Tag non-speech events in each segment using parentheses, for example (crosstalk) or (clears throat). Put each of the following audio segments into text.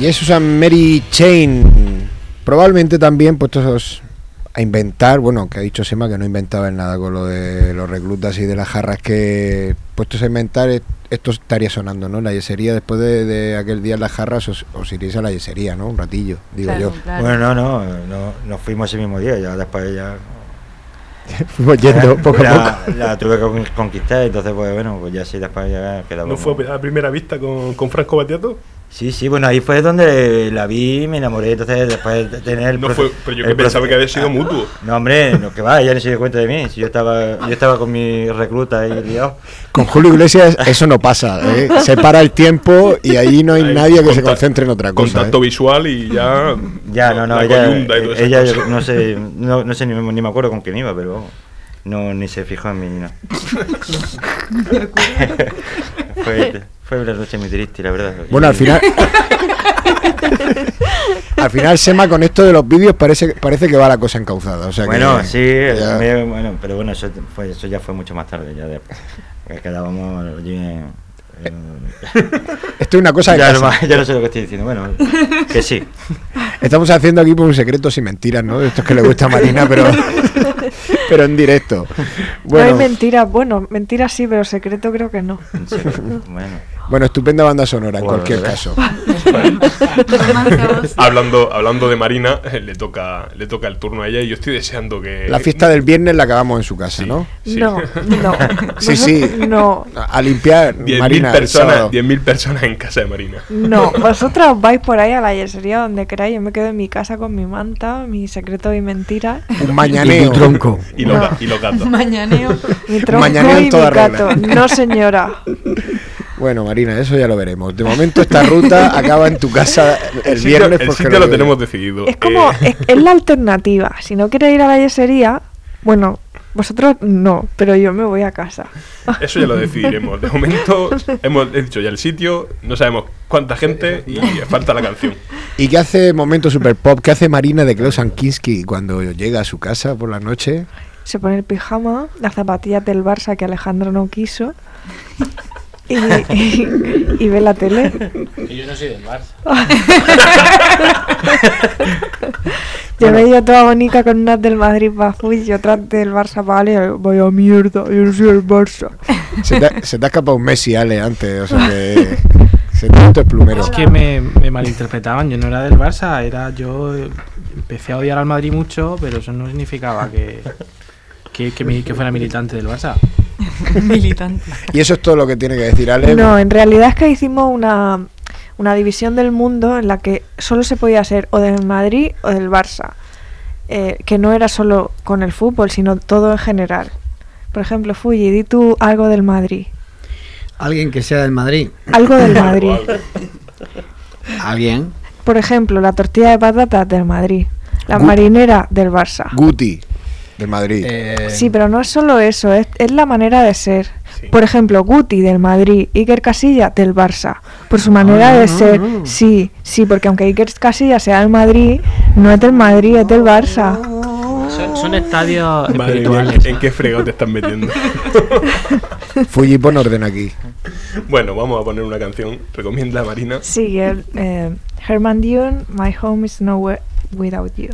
Y es Susan Mary Chain. Probablemente también puestos a inventar, bueno, que ha dicho Sema que no inventaba en nada con lo de los reclutas y de las jarras que puestos a inventar esto estaría sonando, ¿no? La yesería, después de, aquel día en las jarras, os, iréis a la yesería, ¿no? Un ratillo, digo yo. Bueno, no, no, no, nos fuimos ese mismo día, ya después ya... (laughs) fuimos yendo (laughs) poco a poco. La tuve que conquistar, entonces pues bueno, pues ya sí, después ya quedamos... ¿No fue a primera vista con, con Franco Batiato? Sí, sí, bueno, ahí fue donde la vi me enamoré. Entonces, después de tener. no fue, pero yo que pensaba que había sido mutuo. No, hombre, no que va, ella no se dio cuenta de mí. Si yo estaba, yo estaba con mi recluta ahí liado. Con Julio Iglesias eso no pasa. ¿eh? Se para el tiempo y ahí no hay nadie que se concentre en otra cosa. Contacto ¿eh? visual y ya. Ya, no, no, ella. ella no sé, no, no sé ni, ni, me acuerdo con quién iba, pero no, ni se fijó en mí, no. (laughs) (laughs) fue, fue una noche muy triste, la verdad. Bueno, al final. (laughs) al final, Sema, con esto de los vídeos parece, parece que va la cosa encauzada. O sea bueno, sí, bueno, pero bueno, eso, fue, eso ya fue mucho más tarde. Ya después, quedábamos allí Esto es una cosa ya, no, ya no sé lo que estoy diciendo. Bueno, que sí. Estamos haciendo aquí por un secreto sin mentiras, ¿no? Esto es que le gusta a Marina, pero, (laughs) pero en directo. Bueno. No hay mentiras, bueno, mentiras sí, pero secreto creo que no. Bueno. Bueno, estupenda banda sonora en cualquier caso. (laughs) hablando, hablando de Marina, eh, (laughs) le toca, le toca el turno a ella y yo estoy deseando que. La fiesta del viernes la acabamos en su casa, ¿no? No, no. (laughs) Sí, sí. No. A limpiar. 10.000 personas, personas en casa de Marina. No, vosotros vais por ahí a la yesería donde queráis. Yo me quedo en mi casa con mi manta, mi secreto y mentira. Un mañaneo. Y tronco. Y, los, y los gatos. Mañaneo. Mi tronco y mi gato. No, señora. Bueno, Marina, eso ya lo veremos. De momento esta ruta (laughs) acaba en tu casa el, viernes. El sitio lo, tenemos decidido. Es como, eh. es, la alternativa. Si no quieres ir a la yesería, bueno, vosotros no, pero yo me voy a casa. (laughs) Eso ya lo decidiremos. De momento (laughs) hemos dicho ya el sitio, no sabemos cuánta gente y falta la canción. ¿Y qué hace Momento Super Pop? ¿Qué hace Marina de Klaus Ankinski cuando llega a su casa por la noche? Se pone el pijama, las zapatillas del Barça que Alejandro no quiso y, ve la tele. Y yo no soy del Barça. yo me ido toda bonita con unas del Madrid bajo y otras del Barça vale, vaya mierda, yo no soy del Barça. Se te, se te ha escapado un Messi, Ale, antes, o sea que... (laughs) Se te plumero. Es que me, me malinterpretaban, yo no era del Barça, era yo empecé a odiar al Madrid mucho, pero eso no significaba que, que, que, que fuera militante del Barça. (laughs) militante. Y eso es todo lo que tiene que decir Ale. No, en realidad es que hicimos una, una división del mundo en la que solo se podía ser o del Madrid o del Barça. Eh, que no era solo con el fútbol, sino todo en general. Por ejemplo, Fuji, di tú algo del Madrid. Alguien que sea del Madrid. Algo del (laughs) Madrid. ¿Alguien? Por ejemplo, la tortilla de patatas del Madrid. La marinera del Barça. Guti del Madrid. Eh, sí, pero no es solo eso, es, la manera de ser. Por ejemplo, Guti del Madrid, Iker Casilla del Barça. Por su manera de ser, sí, sí, porque aunque Iker Casilla sea del Madrid, no es del Madrid, es del Barça. Son, estadios ¿En qué fregado te están metiendo? (laughs) Fuji, pon orden aquí. Bueno, vamos a poner una canción. Recomienda a Marina. Sí, el, eh, Herman Dune, My Home is Nowhere Without You.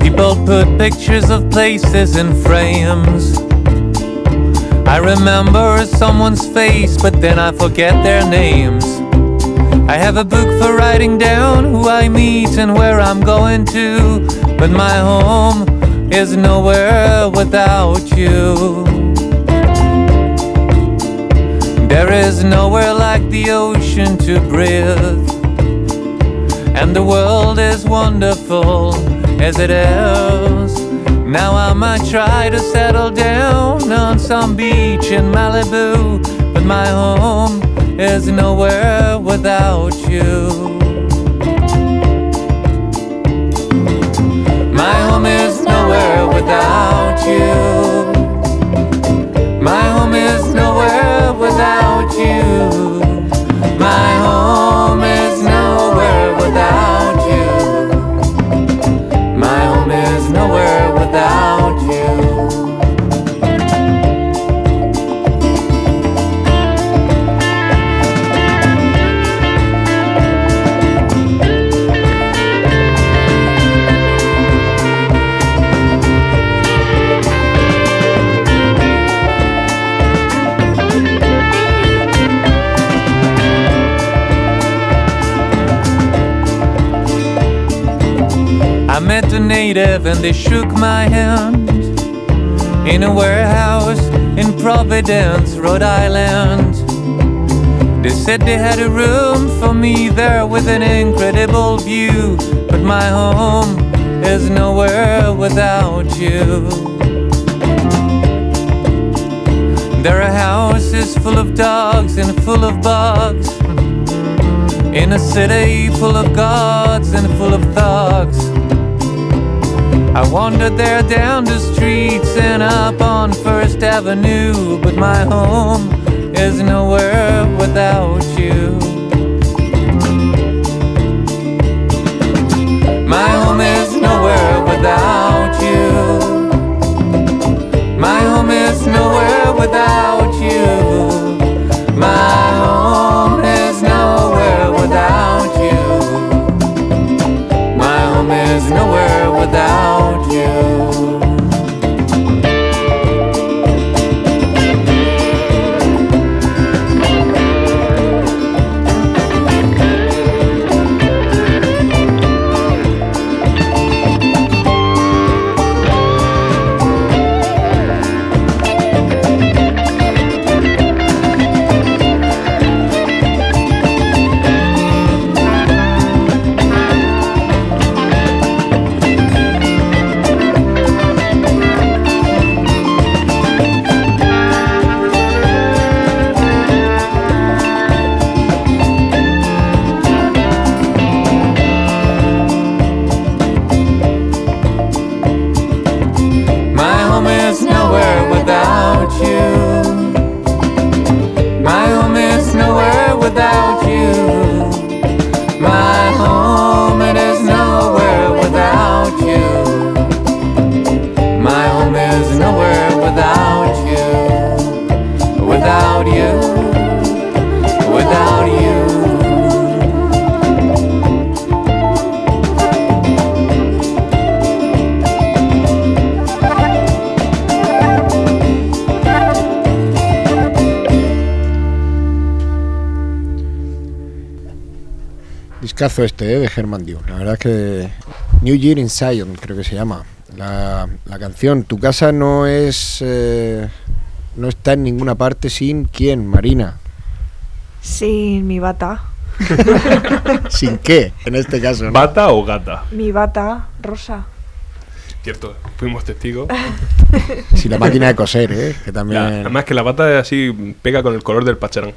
People put pictures of places in frames. I remember someone's face, but then I forget their names. I have a book for writing down who I meet and where I'm going to, but my home is nowhere without you. There is nowhere like the ocean to breathe. And the world is wonderful as it is. Now I might try to settle down on some beach in Malibu, but my home is nowhere without you. My home is nowhere without you. My home is nowhere without you. My home is nowhere without native and they shook my hand in a warehouse in Providence, Rhode Island. They said they had a room for me there with an incredible view, but my home is nowhere without you. There are houses full of dogs and full of bugs. In a city full of gods and full of thugs. I wandered there down the streets and up on First Avenue, but my home is nowhere without you. My home is nowhere without you. My home is nowhere without you. My Discazo este, ¿eh? de Herman Dio. La verdad es que New Year in Zion, creo que se llama. La, la canción. Tu casa no es. eh, no está en ninguna parte sin quién, Marina. Sin mi bata. (laughs) ¿Sin qué? En este caso. ¿no? ¿Bata o gata? Mi bata rosa. Cierto, fuimos testigos. (laughs) Sin la máquina de coser, ¿eh? Que Ya, también. además que la bata así pega con el color del pacharán.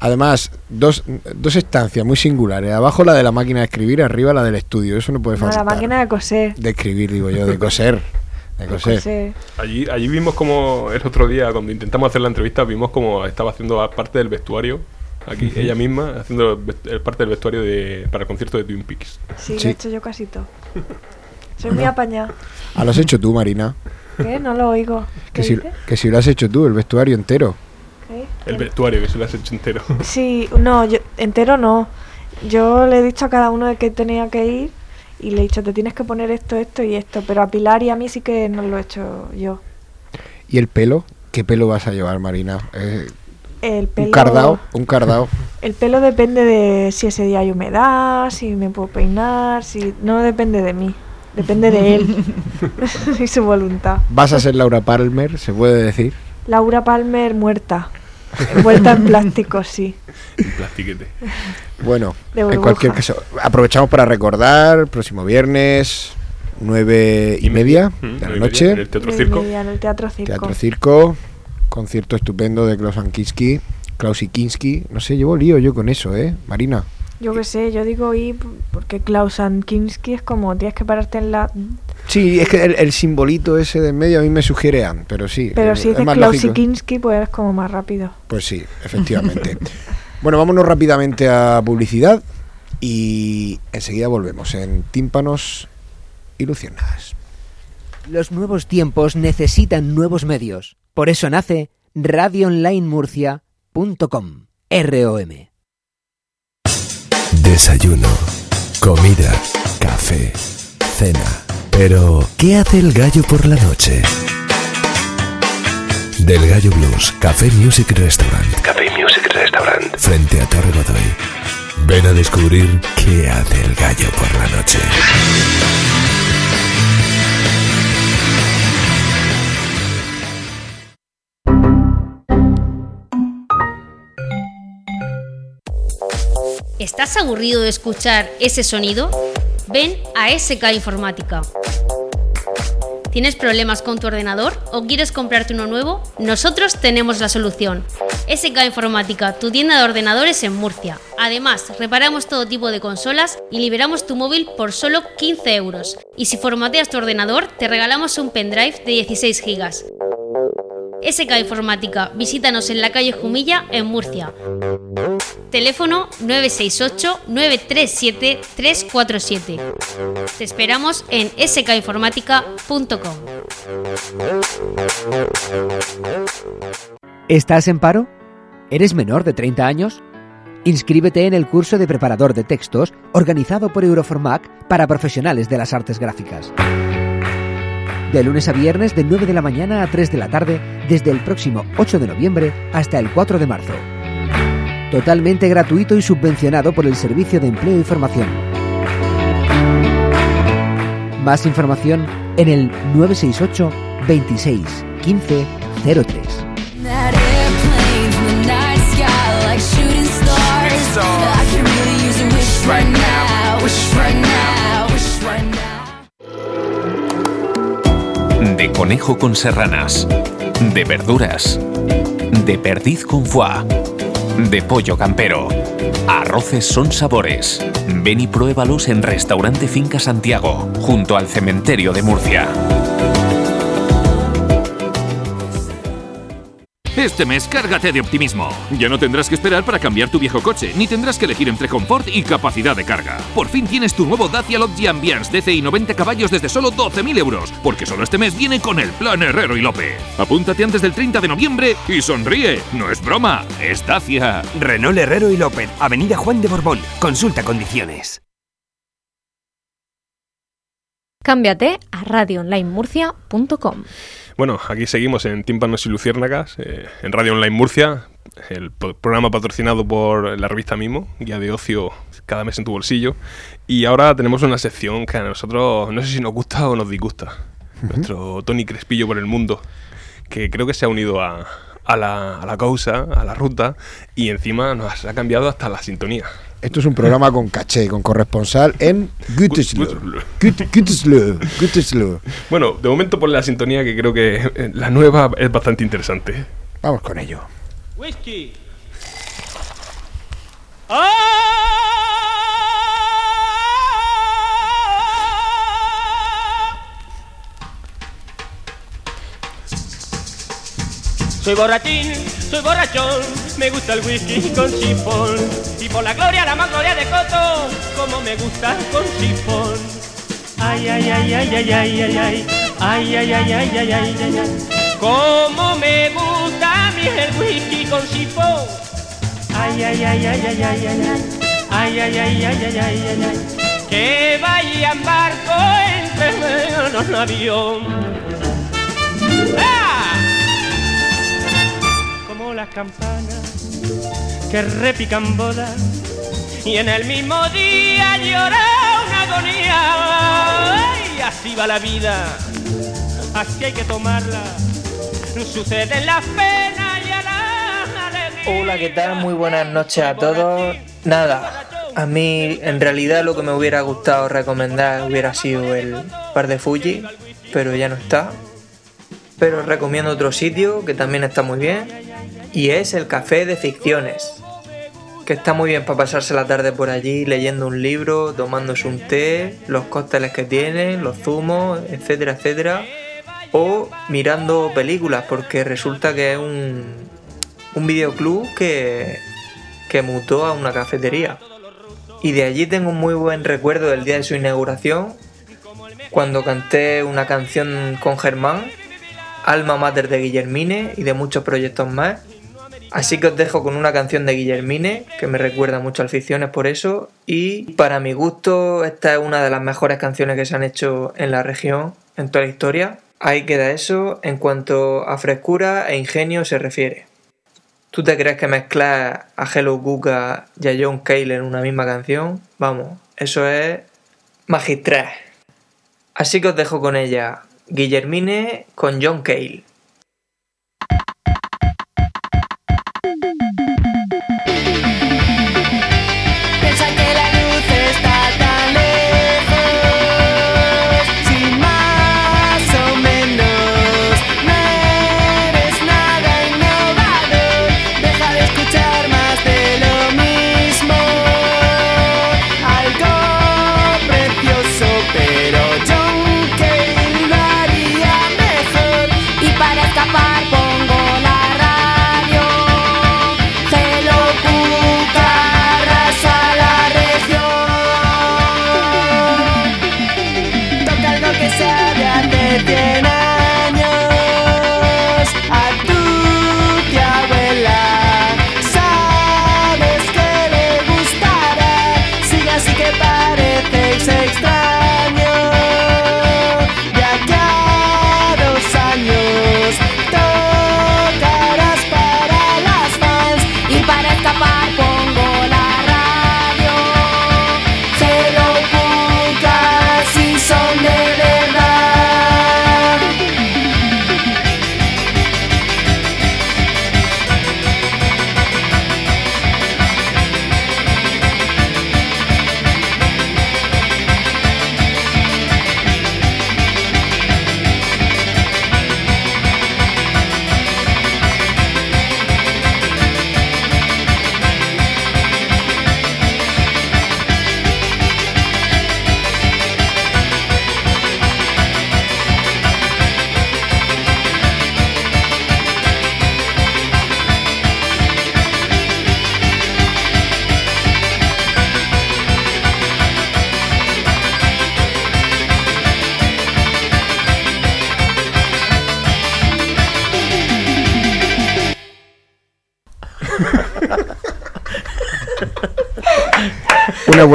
Además, dos, dos estancias muy singulares. Abajo la de la máquina de escribir, arriba la del estudio. Eso no puede No, faltar. la máquina de coser. De escribir, digo yo, de coser. De de coser. Allí, allí vimos como el otro día, cuando intentamos hacer la entrevista, vimos como estaba haciendo parte del vestuario. Aquí, ella misma, haciendo el parte del vestuario de, para el concierto de Twin Peaks. Sí, Sí. lo he hecho yo casi todo. (laughs) Soy muy apañada. Ah, lo has hecho tú, Marina. ¿Qué? No lo oigo. ¿Qué Que si, que si lo has hecho tú, el vestuario entero. ¿Qué? El vestuario, que se lo has hecho entero. (laughs) Sí, no, yo, entero no. Yo le he dicho a cada uno de que tenía que ir y le he dicho, te tienes que poner esto, esto y esto. Pero a Pilar y a mí sí que no lo he hecho yo. ¿Y el pelo? ¿Qué pelo vas a llevar, Marina? Eh, El pelo, un cardao, un cardao. (laughs) El pelo depende de si ese día hay humedad, si me puedo peinar, si no depende de mí, depende de él (laughs) y su voluntad. ¿Vas a ser Laura Palmer, se puede decir? Laura Palmer muerta, envuelta en plástico, sí. Un plastiquete. Bueno, en cualquier caso, aprovechamos para recordar, próximo viernes, nueve y media Mm, de la noche, En el Teatro Circo. en el Teatro Circo. Teatro Circo, concierto estupendo de Klaus Ankinski, Klaus Ikinski, no sé, llevo lío yo con eso, ¿eh, Marina? Yo qué sé, yo digo y porque Klaus Ankinski es como tienes que pararte en la... Sí, es que el, el simbolito ese de en medio a mí me sugiere Ann, pero sí. Pero si es dices más Klaus lógico. Ikinski pues es como más rápido. Pues sí, efectivamente. (laughs) bueno, vámonos rápidamente a publicidad y enseguida volvemos en Tímpanos y luciérnagas. Los nuevos tiempos necesitan nuevos medios. Por eso nace radioonlinemurcia.com. ROM. Desayuno, comida, café, cena. Pero, ¿qué hace el gallo por la noche? Del Gallo Blues, Café Music Restaurant. Café Music Restaurant. Frente a Torre Godoy. Ven a descubrir qué hace el gallo por la noche. ¿Estás aburrido de escuchar ese sonido? Ven a SK Informática. ¿Tienes problemas con tu ordenador o quieres comprarte uno nuevo? Nosotros tenemos la solución. SK Informática, tu tienda de ordenadores en Murcia. Además, reparamos todo tipo de consolas y liberamos tu móvil por solo 15 euros. Y si formateas tu ordenador, te regalamos un pendrive de 16 gigas. SK Informática, visítanos en la calle Jumilla, en Murcia. Teléfono 968-937-347. Te esperamos en skinformática.com. ¿Estás en paro? ¿Eres menor de 30 años? Inscríbete en el curso de preparador de textos organizado por Euroformac para profesionales de las artes gráficas de lunes a viernes de 9 de la mañana a 3 de la tarde desde el próximo 8 de noviembre hasta el 4 de marzo. Totalmente gratuito y subvencionado por el Servicio de Empleo y Formación. Más información en el 968 26 15 03. de conejo con serranas, de verduras, de perdiz con foie, de pollo campero. Arroces son sabores. Ven y pruébalos en Restaurante Finca Santiago, junto al cementerio de Murcia. Este mes cárgate de optimismo. Ya no tendrás que esperar para cambiar tu viejo coche, ni tendrás que elegir entre confort y capacidad de carga. Por fin tienes tu nuevo Dacia Logi Ambiance DCI 90 caballos desde solo 12.000 euros, porque solo este mes viene con el plan Herrero y López. Apúntate antes del 30 de noviembre y sonríe. No es broma, es Dacia. Renault Herrero y López, Avenida Juan de Borbón. Consulta condiciones. Cámbiate a radioonlinemurcia.com. Bueno, aquí seguimos en Tímpanos y Luciérnagas, eh, en Radio Online Murcia, el programa patrocinado por la revista Mimo, guía de ocio cada mes en tu bolsillo. Y ahora tenemos una sección que a nosotros no sé si nos gusta o nos disgusta. Nuestro Tony Crespillo por el mundo, que creo que se ha unido a, a, la, a la causa, a la ruta, y encima nos ha cambiado hasta la sintonía. Esto es un programa con caché, con corresponsal en Gütersloh. Bueno, de momento por la sintonía que creo que la nueva es bastante interesante. Vamos con ello. Whisky. ¡Ah! Soy borrachín, soy borrachón, me gusta el whisky con sifón. Y por la gloria, la más gloria de Coto, como me gusta con sifón. Ay, ay, ay, ay, ay, ay, ay, ay, ay, ay, ay, ay, ay, ay, ay, ay. Como me gusta a mí el whisky con sifón. Ay, ay, ay, ay, ay, ay, ay, ay, ay, ay, ay, ay, ay, ay, ay, Que vaya en barco entre un avión. ¡Ah! Las campanas que repican bodas y en el mismo día llora una agonía. Y así va la vida, así hay que tomarla. Suceden las penas y a la alegría. Hola, ¿qué tal? Muy buenas noches a todos. Nada, a mí en realidad lo que me hubiera gustado recomendar hubiera sido el par de Fuji, pero ya no está. Pero recomiendo otro sitio que también está muy bien y es el Café de Ficciones, que está muy bien para pasarse la tarde por allí leyendo un libro, tomándose un té, los cócteles que tienen, los zumos, etcétera, etcétera, o mirando películas, porque resulta que es un, un videoclub que, que mutó a una cafetería. Y de allí tengo un muy buen recuerdo del día de su inauguración, cuando canté una canción con Germán, Alma Mater de Guillermine y de muchos proyectos más. Así que os dejo con una canción de Guillermine, que me recuerda mucho al Ficciones por eso. Y para mi gusto, esta es una de las mejores canciones que se han hecho en la región, en toda la historia. Ahí queda eso en cuanto a frescura e ingenio se refiere. ¿Tú te crees que mezclar a Hello Guga y a John Cale en una misma canción? Vamos, eso es magistral. Así que os dejo con ella, Guillermine con John Cale.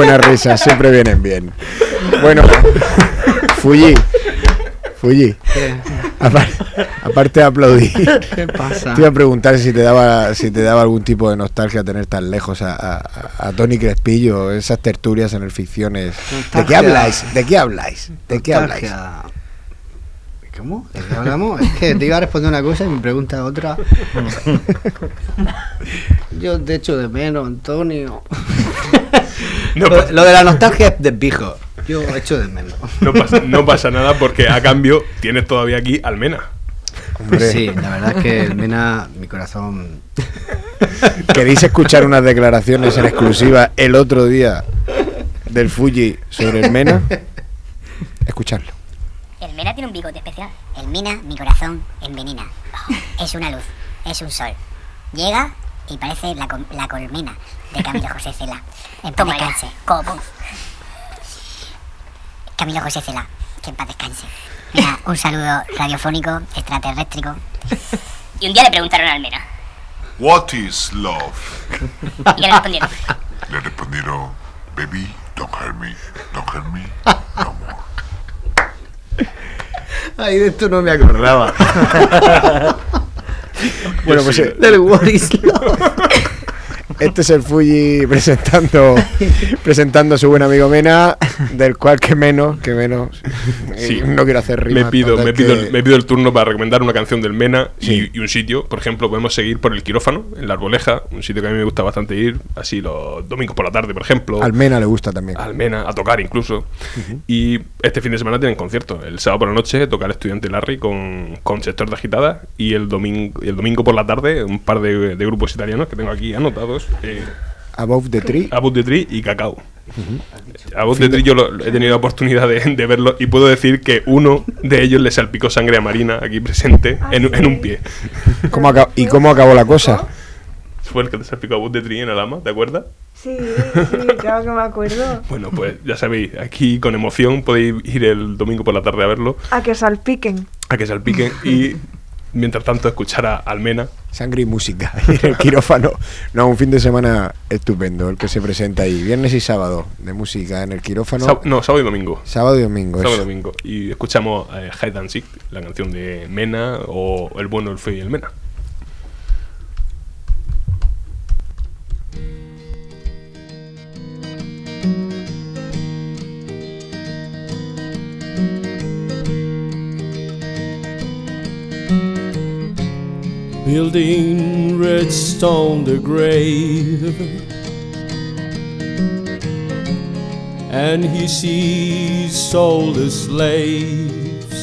Una buena risa, siempre vienen bien. Bueno, Fuji. Fuji. ¿Qué? Apar- aparte de aplaudir. ¿Qué pasa? Te iba a preguntar si te daba si te daba algún tipo de nostalgia tener tan lejos a, a- a Tony Crespillo, esas tertulias en el ficciones. ¿De qué habláis? ¿De qué habláis? ¿De qué habláis? Nostalgia. ¿Cómo? ¿De qué hablamos? Es que te iba a responder una cosa y me pregunta otra. (laughs) Yo te echo de menos, Antonio. No lo, de la nostalgia es de pijo. Yo echo de menos. No pasa, no pasa nada porque a cambio tienes todavía aquí Almena. Pues sí, la verdad es que el Mena, mi corazón. ¿Queréis escuchar unas declaraciones en exclusiva el otro día del Fuji sobre el Mena? Escuchadlo. El Mena tiene un bigote especial. El Mina, mi corazón, envenena. Oh, es una luz, es un sol. Llega y parece la, col- la colmena de Camilo (laughs) José Cela. En paz descanse. ¿Cómo? Camilo José Cela, que en paz descanse. Mira, un saludo radiofónico, extraterréstrico. Y un día le preguntaron al Mena. What is love? ¿Y qué le respondieron? Le respondieron, baby, don't hurt me, don't hurt me. Ay, de esto no me acordaba. (laughs) Bueno, pues Del What is Love. (laughs) este es el Fuji presentando presentando a su buen amigo Mena, del cual que menos, que menos. Sí. eh, No quiero hacer rimas. Me pido, me, pido, que- me pido el turno para recomendar una canción del Mena y- Sí. y, un sitio. Por ejemplo, podemos seguir por el quirófano, en la Arboleja, un sitio que a mí me gusta bastante ir, así los domingos por la tarde, por ejemplo. Al Mena le gusta también. Almena, a tocar incluso. Y este fin de semana tienen concierto. El sábado por la noche toca el estudiante Larry con, con sector de agitada. Y el domingo, el domingo por la tarde, un par de, de grupos italianos que tengo aquí anotados: eh, Above the Tree. Above the Tree y Cacao. Above the Tree yo lo- he tenido la oportunidad de, de verlo y puedo decir que uno de ellos le salpicó sangre a Marina aquí presente en, en un pie. ¿Cómo ¿Y cómo acabó la cosa? fue el que te salpicó a vos de tri en el ama, ¿te acuerdas? Sí, sí, claro que me acuerdo. (laughs) Bueno, pues ya sabéis, aquí con emoción podéis ir el domingo por la tarde a verlo, A que salpiquen. a que salpiquen y mientras tanto escuchar a Almena. Sangre y música. (laughs) En el quirófano. No, un fin de semana estupendo el que se presenta ahí. Viernes y sábado de música en el quirófano. No, sábado y domingo. Sábado y domingo. Sábado y domingo. Y escuchamos eh, Hide and Seek, la canción de Mena o El bueno, el feo y el Mena. Building redstone the grave. And he sees the slaves.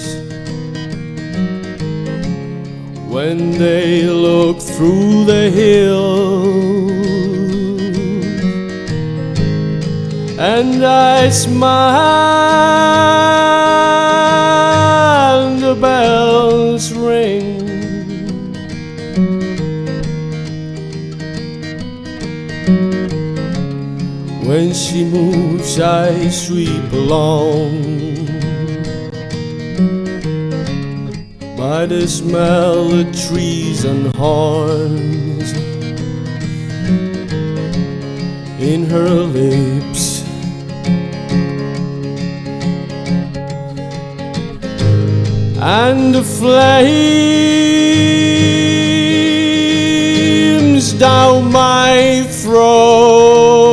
When they look through the hill and I smile the bells ring When she moves, I sweep along. By the smell of trees and horns in her lips. And the flames down my throat.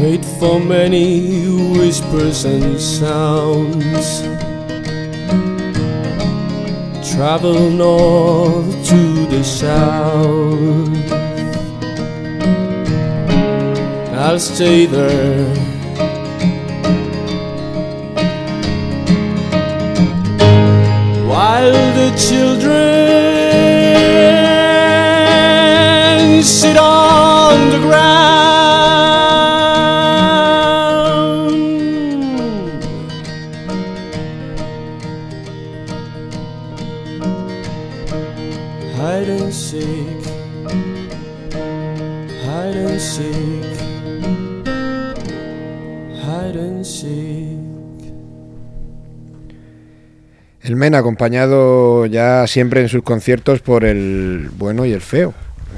Wait for many whispers and sounds. Travel north to the south. I'll stay there. While the children sit on the ground. El Men acompañado ya siempre en sus conciertos por el bueno y el feo.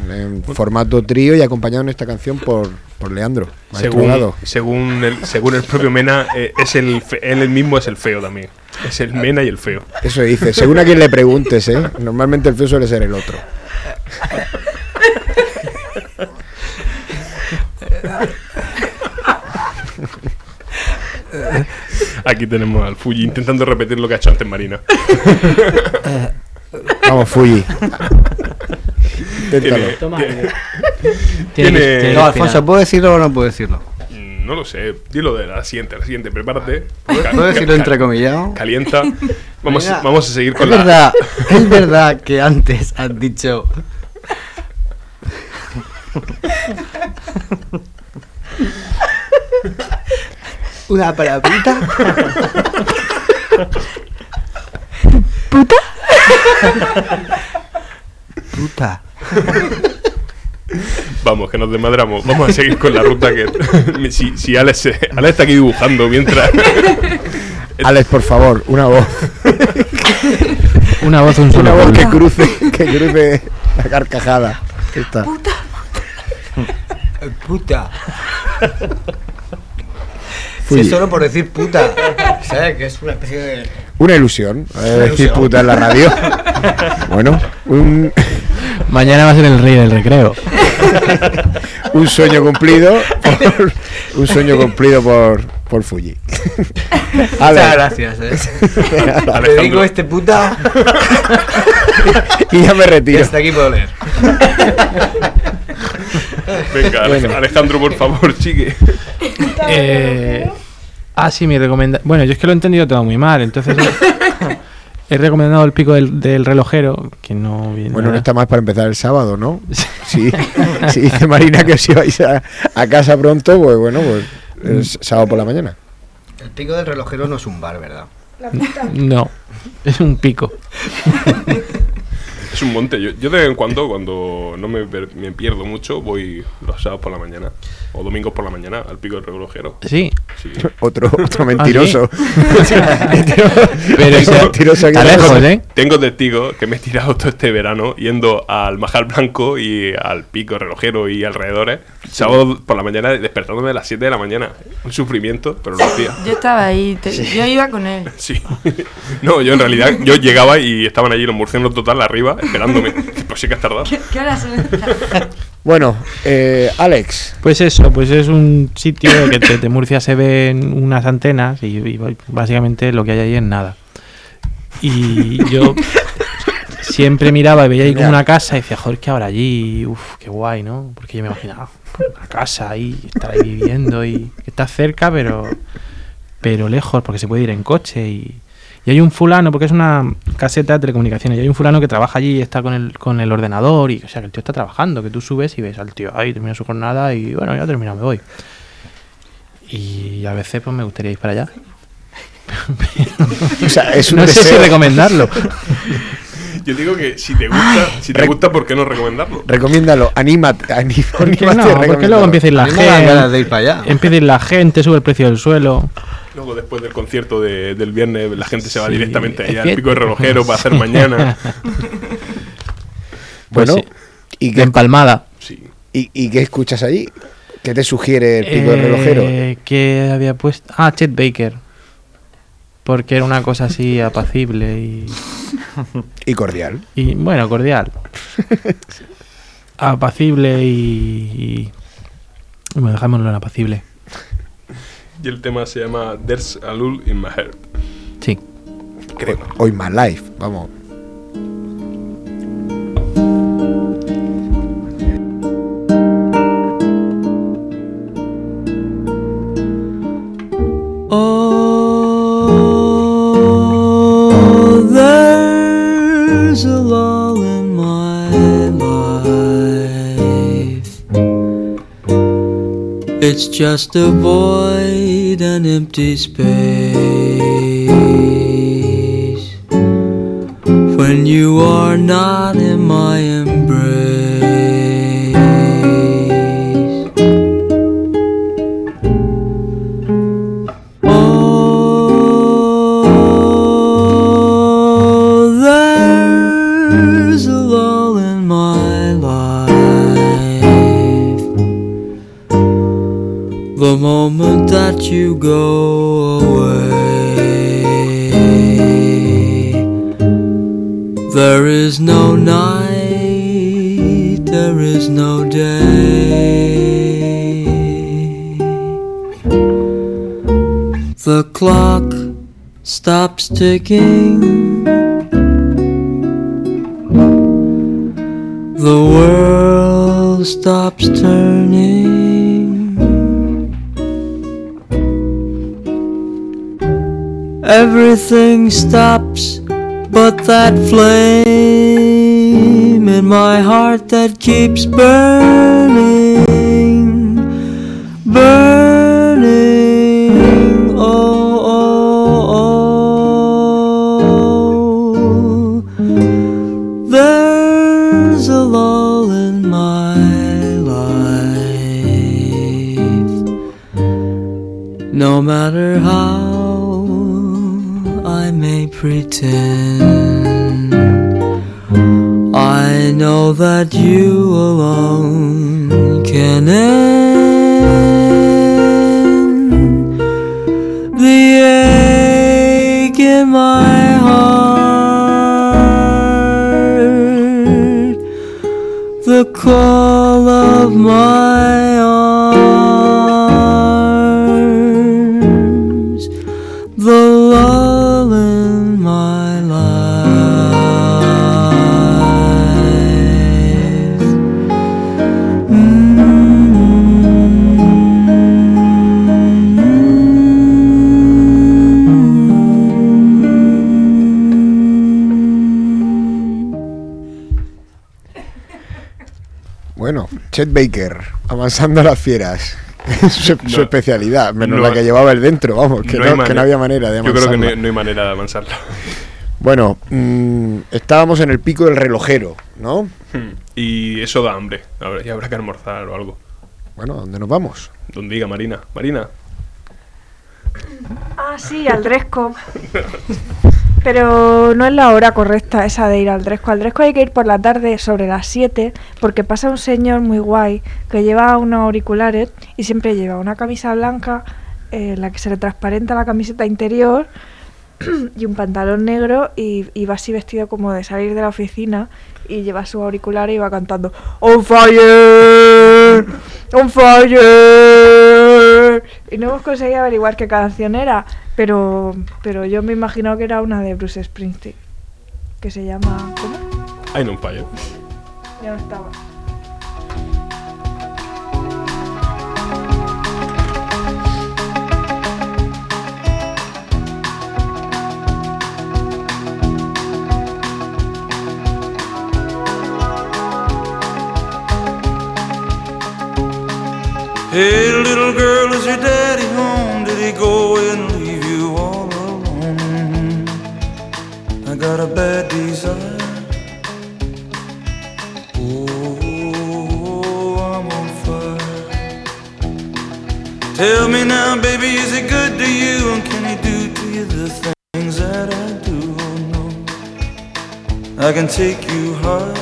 En formato trío y acompañado en esta canción por, por Leandro. Según, según, el, según el propio Mena, eh, es el fe- él mismo es el feo también. Es el Mena y el feo. Eso dice, según a quien le preguntes, ¿eh? Normalmente el feo suele ser el otro. (laughs) Aquí tenemos al Fuji intentando repetir lo que ha hecho antes Marina. Vamos, Fuji. Tiene- Inténtalo. Toma. tiene- Tiene- tiene- No, Alfonso, ¿puedo decirlo o no puedo decirlo? Mm, No lo sé. Dilo de la siguiente, la siguiente. Prepárate. ¿Puedo- decirlo ca- entrecomillado? Calienta. Vamos, Mira, vamos a seguir con es la. verdad, es verdad que antes has dicho. Una palabrita. ¿Puta? Puta. Vamos, que nos desmadramos. Vamos a seguir con la ruta que. (laughs) si, si Alex, se- Alex está aquí dibujando mientras. Alex, por favor, una voz. Una voz, un Una solo voz que cruce, que cruce la carcajada. Esta. Puta. Si es solo por decir puta. ¿Sabes? Que es una especie de. Una ilusión, eh, decir puta en la radio. (laughs) bueno, un, Mañana va a ser el rey del recreo. (laughs) un sueño cumplido, por- un sueño cumplido por, por Fuji. Ale. Muchas gracias, eh. (laughs) Te digo este puta. y ya me retiro. Y hasta aquí puedo leer. Venga, Bueno. Alejandro, por favor, sigue. Eh, ah, sí, mi recomendación. Bueno, yo es que lo he entendido todo muy mal, entonces (laughs) he recomendado el pico del, del relojero, que no viene. Bueno, no está más para empezar el sábado, ¿no? (laughs) Sí, sí dice Marina que si vais a, a casa pronto, pues bueno, pues es sábado por la mañana. El pico del relojero no es un bar, ¿verdad? (laughs) No, es un pico. Es un monte. Yo, yo de vez en cuando, cuando no me, me pierdo mucho, voy los sábados por la mañana o domingos por la mañana al pico del relojero. Sí. Sí. Otro, (laughs) otro mentiroso. (laughs) Pero ese- Mentiroso aquí lejos. ¿eh? Tengo testigos que me he tirado todo este verano yendo al Majal Blanco y al pico relojero y alrededores. Sábado por la mañana, despertándome a las 7 de la mañana. Un sufrimiento, pero lo hacía. Yo estaba ahí, te- yo iba con él. Sí. (laughs) No, yo en realidad, yo llegaba y estaban allí los murcianos total arriba esperándome. Pues sí que has tardado. ¿Qué, qué hora son? (laughs) Bueno, eh, Alex. Pues eso, pues es un sitio que desde Murcia se ven unas antenas y, y básicamente lo que hay ahí es nada. Y yo siempre miraba y veía ahí como una casa y decía, joder, que ahora allí, uff, qué guay, ¿no? Porque yo me imaginaba una casa ahí, estar ahí viviendo y que está cerca, pero, pero lejos, porque se puede ir en coche y, y hay un fulano, porque es una caseta de telecomunicaciones, y hay un fulano que trabaja allí y está con el, con el ordenador, y o sea que el tío está trabajando, que tú subes y ves al tío ahí, termina su jornada y bueno, ya termina, me voy. Y a veces pues me gustaría ir para allá. (laughs) O sea, es un no sé si deseo. recomendarlo. (laughs) (laughs) Yo digo que si te gusta, si te gusta, ¿por qué no recomendarlo? Recomiéndalo, anímate, (laughs) aní- ¿Por qué anímate a no? Porque luego empieza a ir la gente. de ir para allá. (laughs) Empieza a ir la gente, sube el precio del suelo. Luego después del concierto de- del viernes la gente se va Sí, directamente allá que- al pico de relojero para hacer mañana. Bueno, Pues sí. ¿y De qué, empalmada. Sí. y, y qué escuchas allí? ¿Qué te sugiere el pico del Eh, relojero? que había puesto? Ah, Chet Baker. Porque era una cosa así apacible y, (laughs) Y cordial. y bueno, cordial. (laughs) apacible y, y- Bueno, dejámoslo en apacible. Y el tema se llama There's a Lull in My Heart. Sí. Creo. Hoy My Life, vamos. It's just a void, an empty space. When you are not in my embrace. You go away, there is no night, there is no day. The clock stops ticking. Everything stops but that flame in my heart that keeps burning, burning. Oh, oh, oh. There's a lull in my life. No matter how pretend, I know that you alone can end Chet Baker, avanzando a las fieras. (laughs) Es su, su especialidad, menos No. la que llevaba el dentro, vamos, que no, que había manera de Yo creo que no hay, no hay manera de avanzarla. Bueno, mm, estábamos en el pico del relojero, ¿no? Hmm. Y eso da hambre. Habrá- Ya habrá que almorzar o algo. Bueno, ¿dónde nos vamos? Donde diga Marina. Marina. Ah, sí, al Dresco. (laughs) Pero no es la hora correcta esa de ir al Dresco. Al Dresco hay que ir por la tarde sobre las 7 porque pasa un señor muy guay que lleva unos auriculares y siempre lleva una camisa blanca eh, en la que se le transparenta la camiseta interior (clears throat) y un pantalón negro y, y va así vestido como de salir de la oficina y lleva su auricular y va cantando On fire, on fire. Y no hemos conseguido averiguar qué canción era, pero, pero yo me imagino que era una de Bruce Springsteen, que se llama... ¿Cómo? Hay no fallo. Ya no estaba. Hey, little Got a bad desire. Oh, I'm on fire. Tell me now, baby, is he good to you? And can he do to you the things that I do? Oh, no. I can take you high.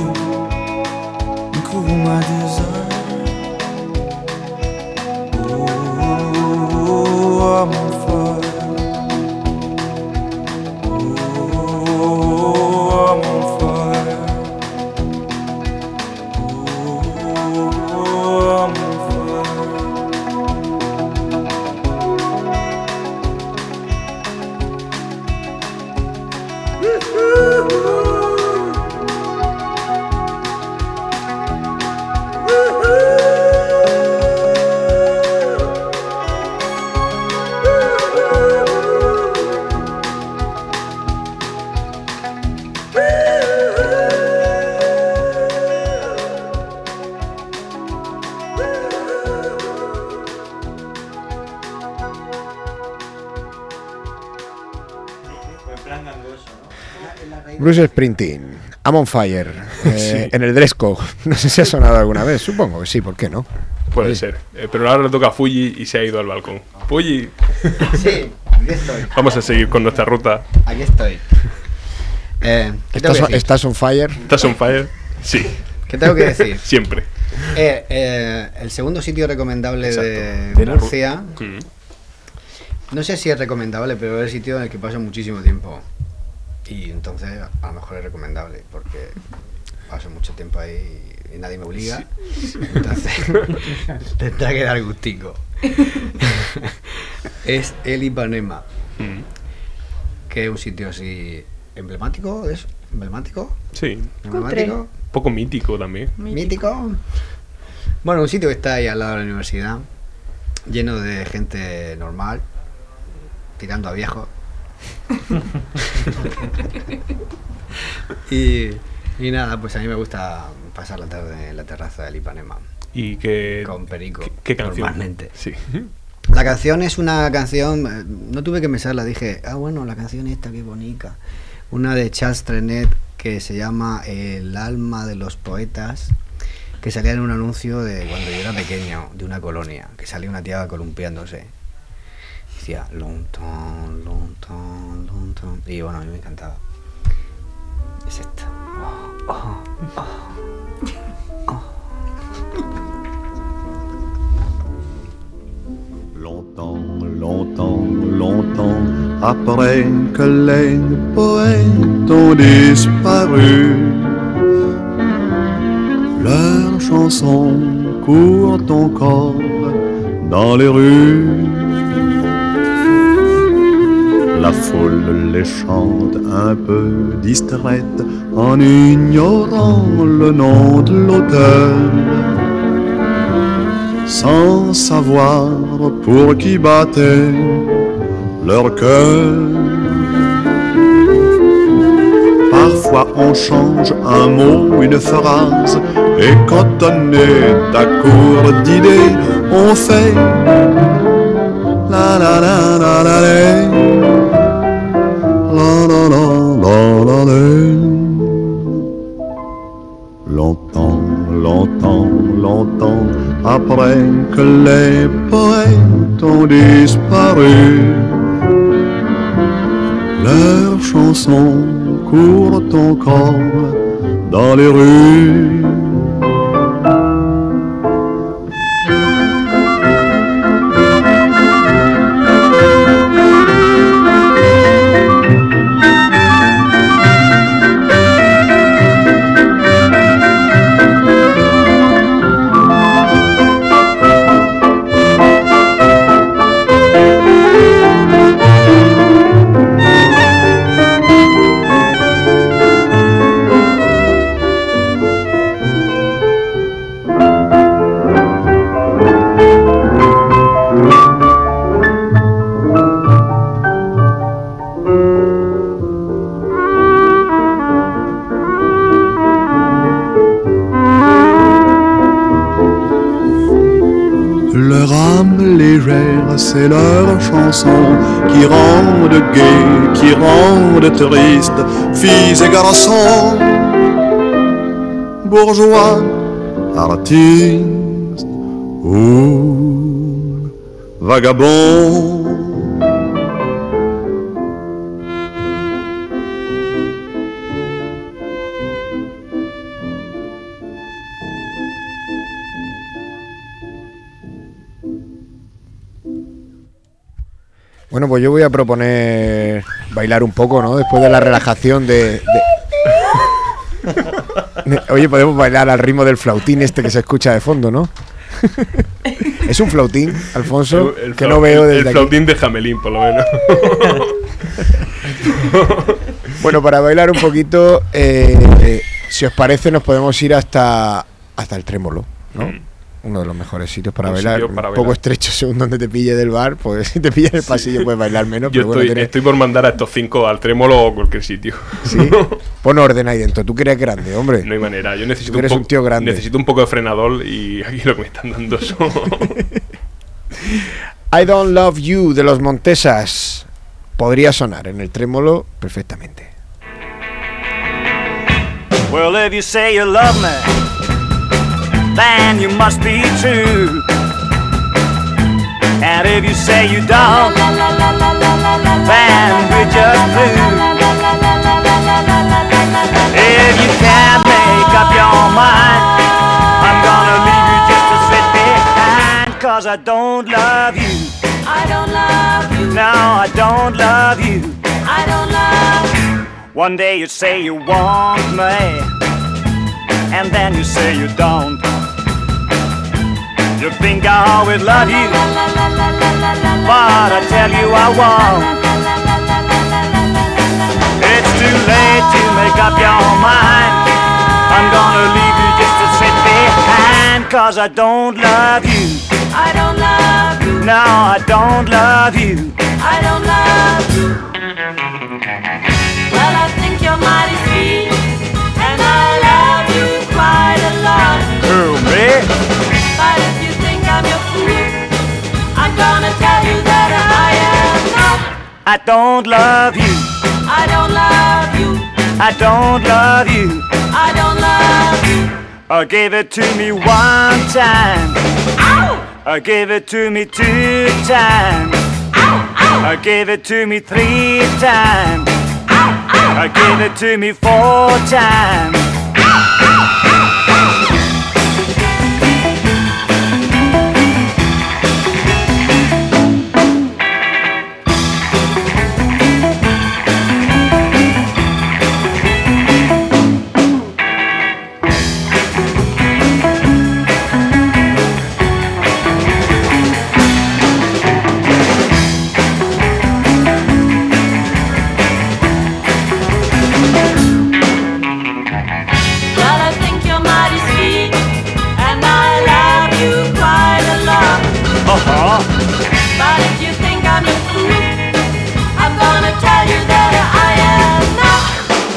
Bruce Springsteen, I'm on fire, eh, (laughs) Sí. en el Dresco. (laughs) No sé si ha sonado alguna vez, supongo que sí, ¿por qué no? Puede ser. Eh, pero ahora le toca a Fuji y se ha ido al balcón. Fuji. Sí, aquí estoy. Vamos a seguir con nuestra ruta. Aquí estoy. Eh, ¿Qué tengo ¿Estás, estás on fire? ¿Estás on fire? Sí. ¿Qué tengo que decir? (laughs) Siempre. Eh, eh, el segundo sitio recomendable de Exacto. De Murcia. Mm. No sé si es recomendable, pero es el sitio en el que paso muchísimo tiempo. Y entonces a lo mejor es recomendable, porque paso mucho tiempo ahí y nadie me obliga. Entonces (laughs) tendrá que dar gustico. (laughs) es el Ipanema, que es un sitio así emblemático, ¿es emblemático? Sí. Emblemático. Poco mítico también. Mítico. Bueno, un sitio que está ahí al lado de la universidad, lleno de gente normal, tirando a viejo. (laughs) (laughs) y, y nada, pues a mí me gusta pasar la tarde en la terraza del Ipanema. Y que. Con Perico. ¿Qué, qué canción? Normalmente. Sí. La canción es una canción, eh, no tuve que pensarla, dije, ah, bueno, la canción esta, qué bonita. Una de Charles Trenet que se llama El alma de los poetas, que salía en un anuncio de cuando yo era pequeño, de una colonia, que salía una tía columpiándose. Decía, lontón, lontón, lontón. Y bueno, a mí me encantaba. Longtemps, longtemps, longtemps après que les poètes ont disparu, leurs chansons courent encore dans les rues. La foule les chante un peu distraite en ignorant le nom de l'auteur. Sans savoir pour qui battait leur cœur. Parfois on change un mot, une phrase, et quand on est à court d'idées, on fait la la la la la la Longtemps, longtemps, longtemps après que les poètes ont disparu, leurs chansons courent encore dans les rues. C'est leur chanson qui rendent gai, qui rendent triste, filles et garçons, bourgeois, artistes ou vagabonds. Pues yo voy a proponer bailar un poco, ¿no? Después de la relajación de... de- (laughs) (laughs) Oye, podemos bailar al ritmo del flautín este que se escucha de fondo, ¿no? (laughs) es un flautín, Alfonso, El- el que no veo desde El aquí. flautín de Jamelín, por lo menos. Bueno, para bailar un poquito, eh, eh, si os parece, nos podemos ir hasta, hasta el trémolo, ¿no? Uno de los mejores sitios para. Un bailar. sitio para un poco bailar. estrecho (laughs) según donde te pille del bar, pues (laughs) si te pilla en el pasillo puedes bailar menos. Yo pero bueno, estoy, por mandar a estos cinco al trémolo o cualquier sitio. Sí. (laughs) Pon orden ahí dentro. Tú que eres grande, hombre. No hay manera. Yo necesito Tú eres po- un tío grande. Necesito un poco de frenador y aquí lo que me están dando son. I Don't Love You de los Montesas podría sonar en el trémolo perfectamente. Well, if you say you love me, then you must be true. And if you say you don't, then we're just blue. If you can't make up your mind, I'm gonna leave you just to sit behind. Cause I don't love you. I don't love you. No, I don't love you. I don't love you. One day you say you want me, and then you say you don't. You think I always love you, but I tell you I won't. It's too late to make up your mind. I'm gonna leave you just to sit behind, cause I don't love you. I don't love you. No, I don't love you. I don't love you. Well, I think you're mighty Who. But if you think I'm your fool, I'm gonna tell you that I am not. I don't love you. I don't love you. I don't love you. I don't love you. I gave it to me one time. Ow! Uh, give it to me two times. Ow! Ow! Uh, give it to me three times. Ow! Ow! Uh, give it to me four times.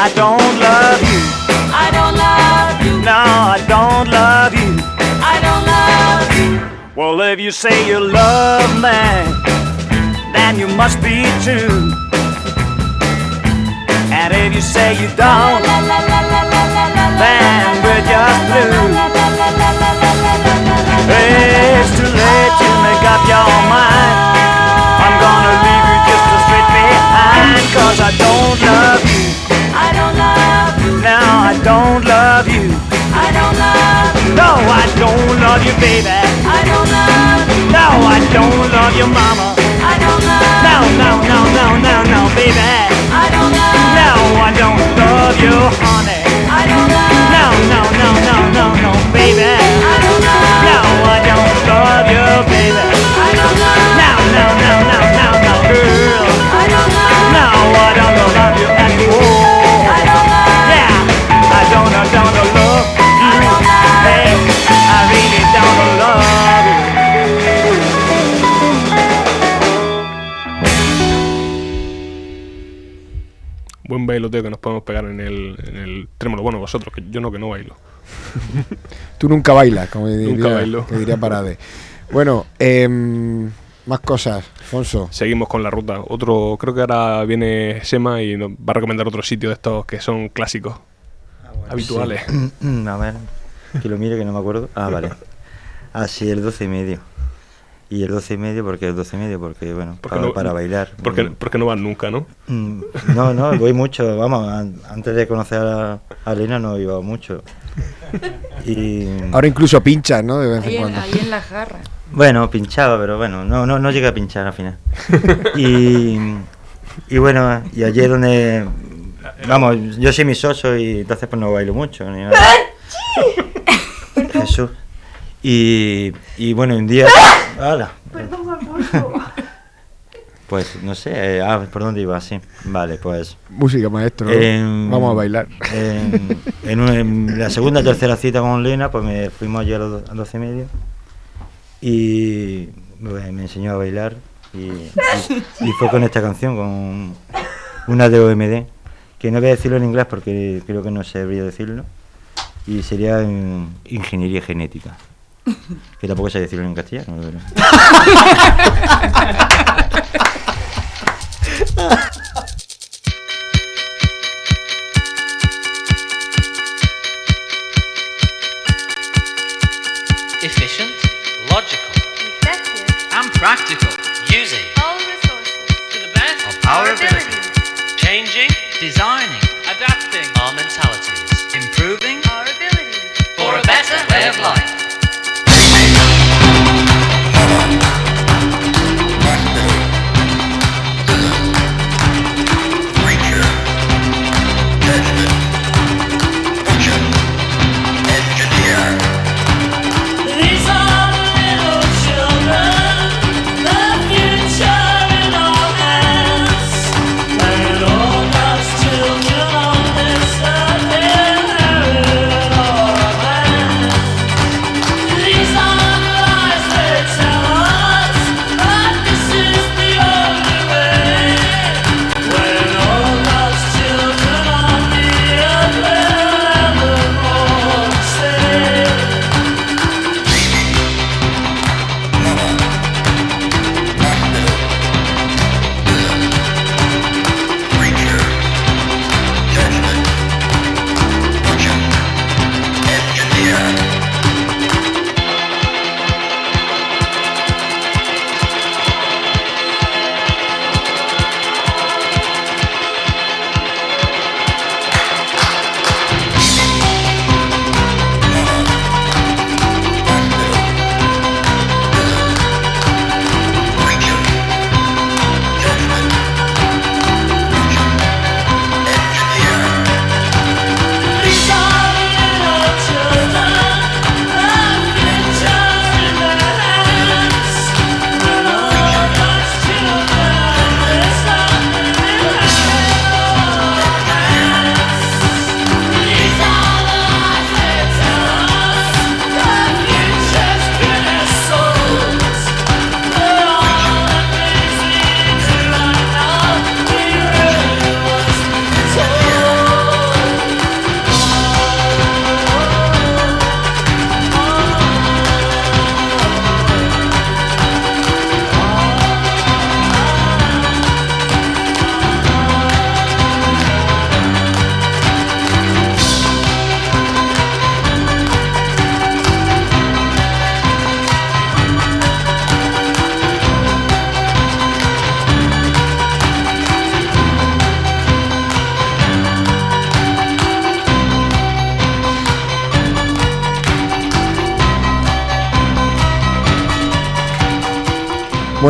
I don't love you. I don't love you. No, I don't love you. I don't love you. Well, if you say you love me, then you must be true. And if you say you don't, then we're just blue. It's too late to make up your mind. I'm gonna leave you just as straight behind, cause I don't love you. I don't love you. No, I don't love you. I don't love you. No, I don't love you, baby. I don't love you. No, I don't love your mama. I don't love No, no, no, no, no, no, baby. I don't love No, I don't love you, honey. I don't love No, no, no, no, no, no, baby. I don't love No, I don't love you, baby. I don't love no, no, no, no, bailoteo que nos podemos pegar en el, en el trémolo. Bueno, vosotros, que yo no, que no bailo. (laughs) Tú nunca bailas, como diría, Nunca bailo. que diría Parade. Bueno, em, más cosas, Alfonso. Seguimos con la ruta. Otro, creo que ahora viene Sema y nos va a recomendar otro sitio de estos que son clásicos, habituales. Sí. (clears throat) A ver, que lo mire que no me acuerdo. Ah, vale. (laughs) Ah, sí, el 12 y medio. Y el 12 y medio, porque el 12 y medio, porque bueno, Porque para, no- para bailar. Porque, porque no van nunca, ¿no? Mm, No, no, voy mucho, vamos, an- antes de conocer a, a no iba mucho. Y Ahora incluso pinchas, ¿no? De vez Ahí en en, cuando. ahí en la jarra. bueno, pinchaba, pero bueno, no, no, no llegué a pinchar al final. Y, y bueno, y ayer donde, vamos, yo soy mi socio y entonces pues no bailo mucho. Ni nada. Jesús. Y, y bueno, un día... (laughs) ¡Hala! Perdón. (laughs) Pues no sé, eh, ah, ¿por dónde iba? Sí, vale, pues... Música, maestro. Vamos a bailar. En, en un- en la segunda o tercera cita con Lena, pues me fuimos allí a las do- a las doce y media y pues, me enseñó a bailar y, y- y fue con esta canción, con una de OMD, que no voy a decirlo en inglés porque creo que no sabría decirlo, y sería en ingeniería genética. (laughs) Que tampoco sé decirlo en castellano. pero- efficient, logical, effective, and practical, using all resources to the best of our ability, changing, designing, adapting our mentalities, improving our ability. for a better way of life.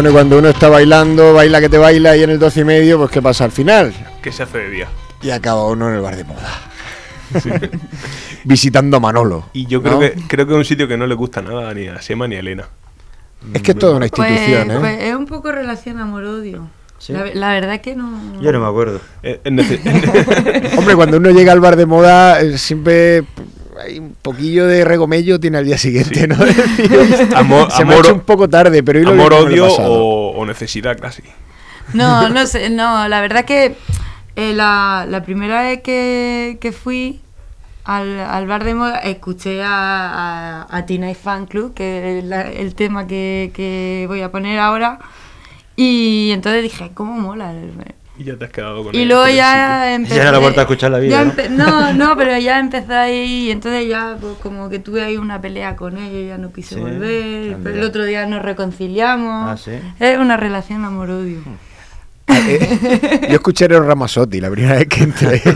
Bueno, y cuando uno está bailando, baila que te baila y en el 12 y medio, pues ¿qué pasa al final? ¿Qué se hace de día? Y acaba uno en el bar de moda. (laughs) Visitando a Manolo. Y yo creo ¿no? que creo que es un sitio que no le gusta nada ni a Sema ni a Elena. Es que es toda una institución, Pues, ¿eh? pues es un poco relación amor-odio. La, la verdad es que no. Yo no me acuerdo. Eh, (laughs) Hombre, cuando uno llega al bar de moda, eh, siempre hay un poquillo de regomello tiene al día siguiente, ¿no? (laughs) (laughs) Amor- se me ha hecho un poco tarde, pero hoy lo Amor, odio o, o necesidad casi. No, (laughs) no sé, no, la verdad que eh, la, la primera vez que, que fui al, al bar de moda escuché a, a, a Tina y Fan Club, que es la- el tema que, que voy a poner ahora, y entonces dije, ¿cómo mola? Y ya te has quedado con Y luego ya empecé... Ya no la vuelta a escuchar la vida, ¿no? no, no, pero ya empecé ahí y entonces ya pues, como que tuve ahí una pelea con ella, ya no quise Sí, volver, pero el otro día nos reconciliamos. Ah, sí. Es una relación amor-odio. Ah, eh, (laughs) yo escuché a Eros Ramazzotti la primera vez que entré. (laughs)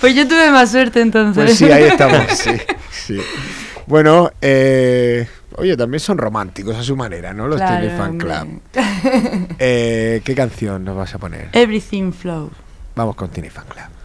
Pues yo tuve más suerte entonces. Pues sí, ahí (laughs) estamos, sí. sí. Bueno, eh, oye, también son románticos a su manera, ¿no? Los Claro, Fan. Club. (laughs) Eh, ¿Qué canción nos vas a poner? Everything Flow. Vamos con Tiny Fan Club.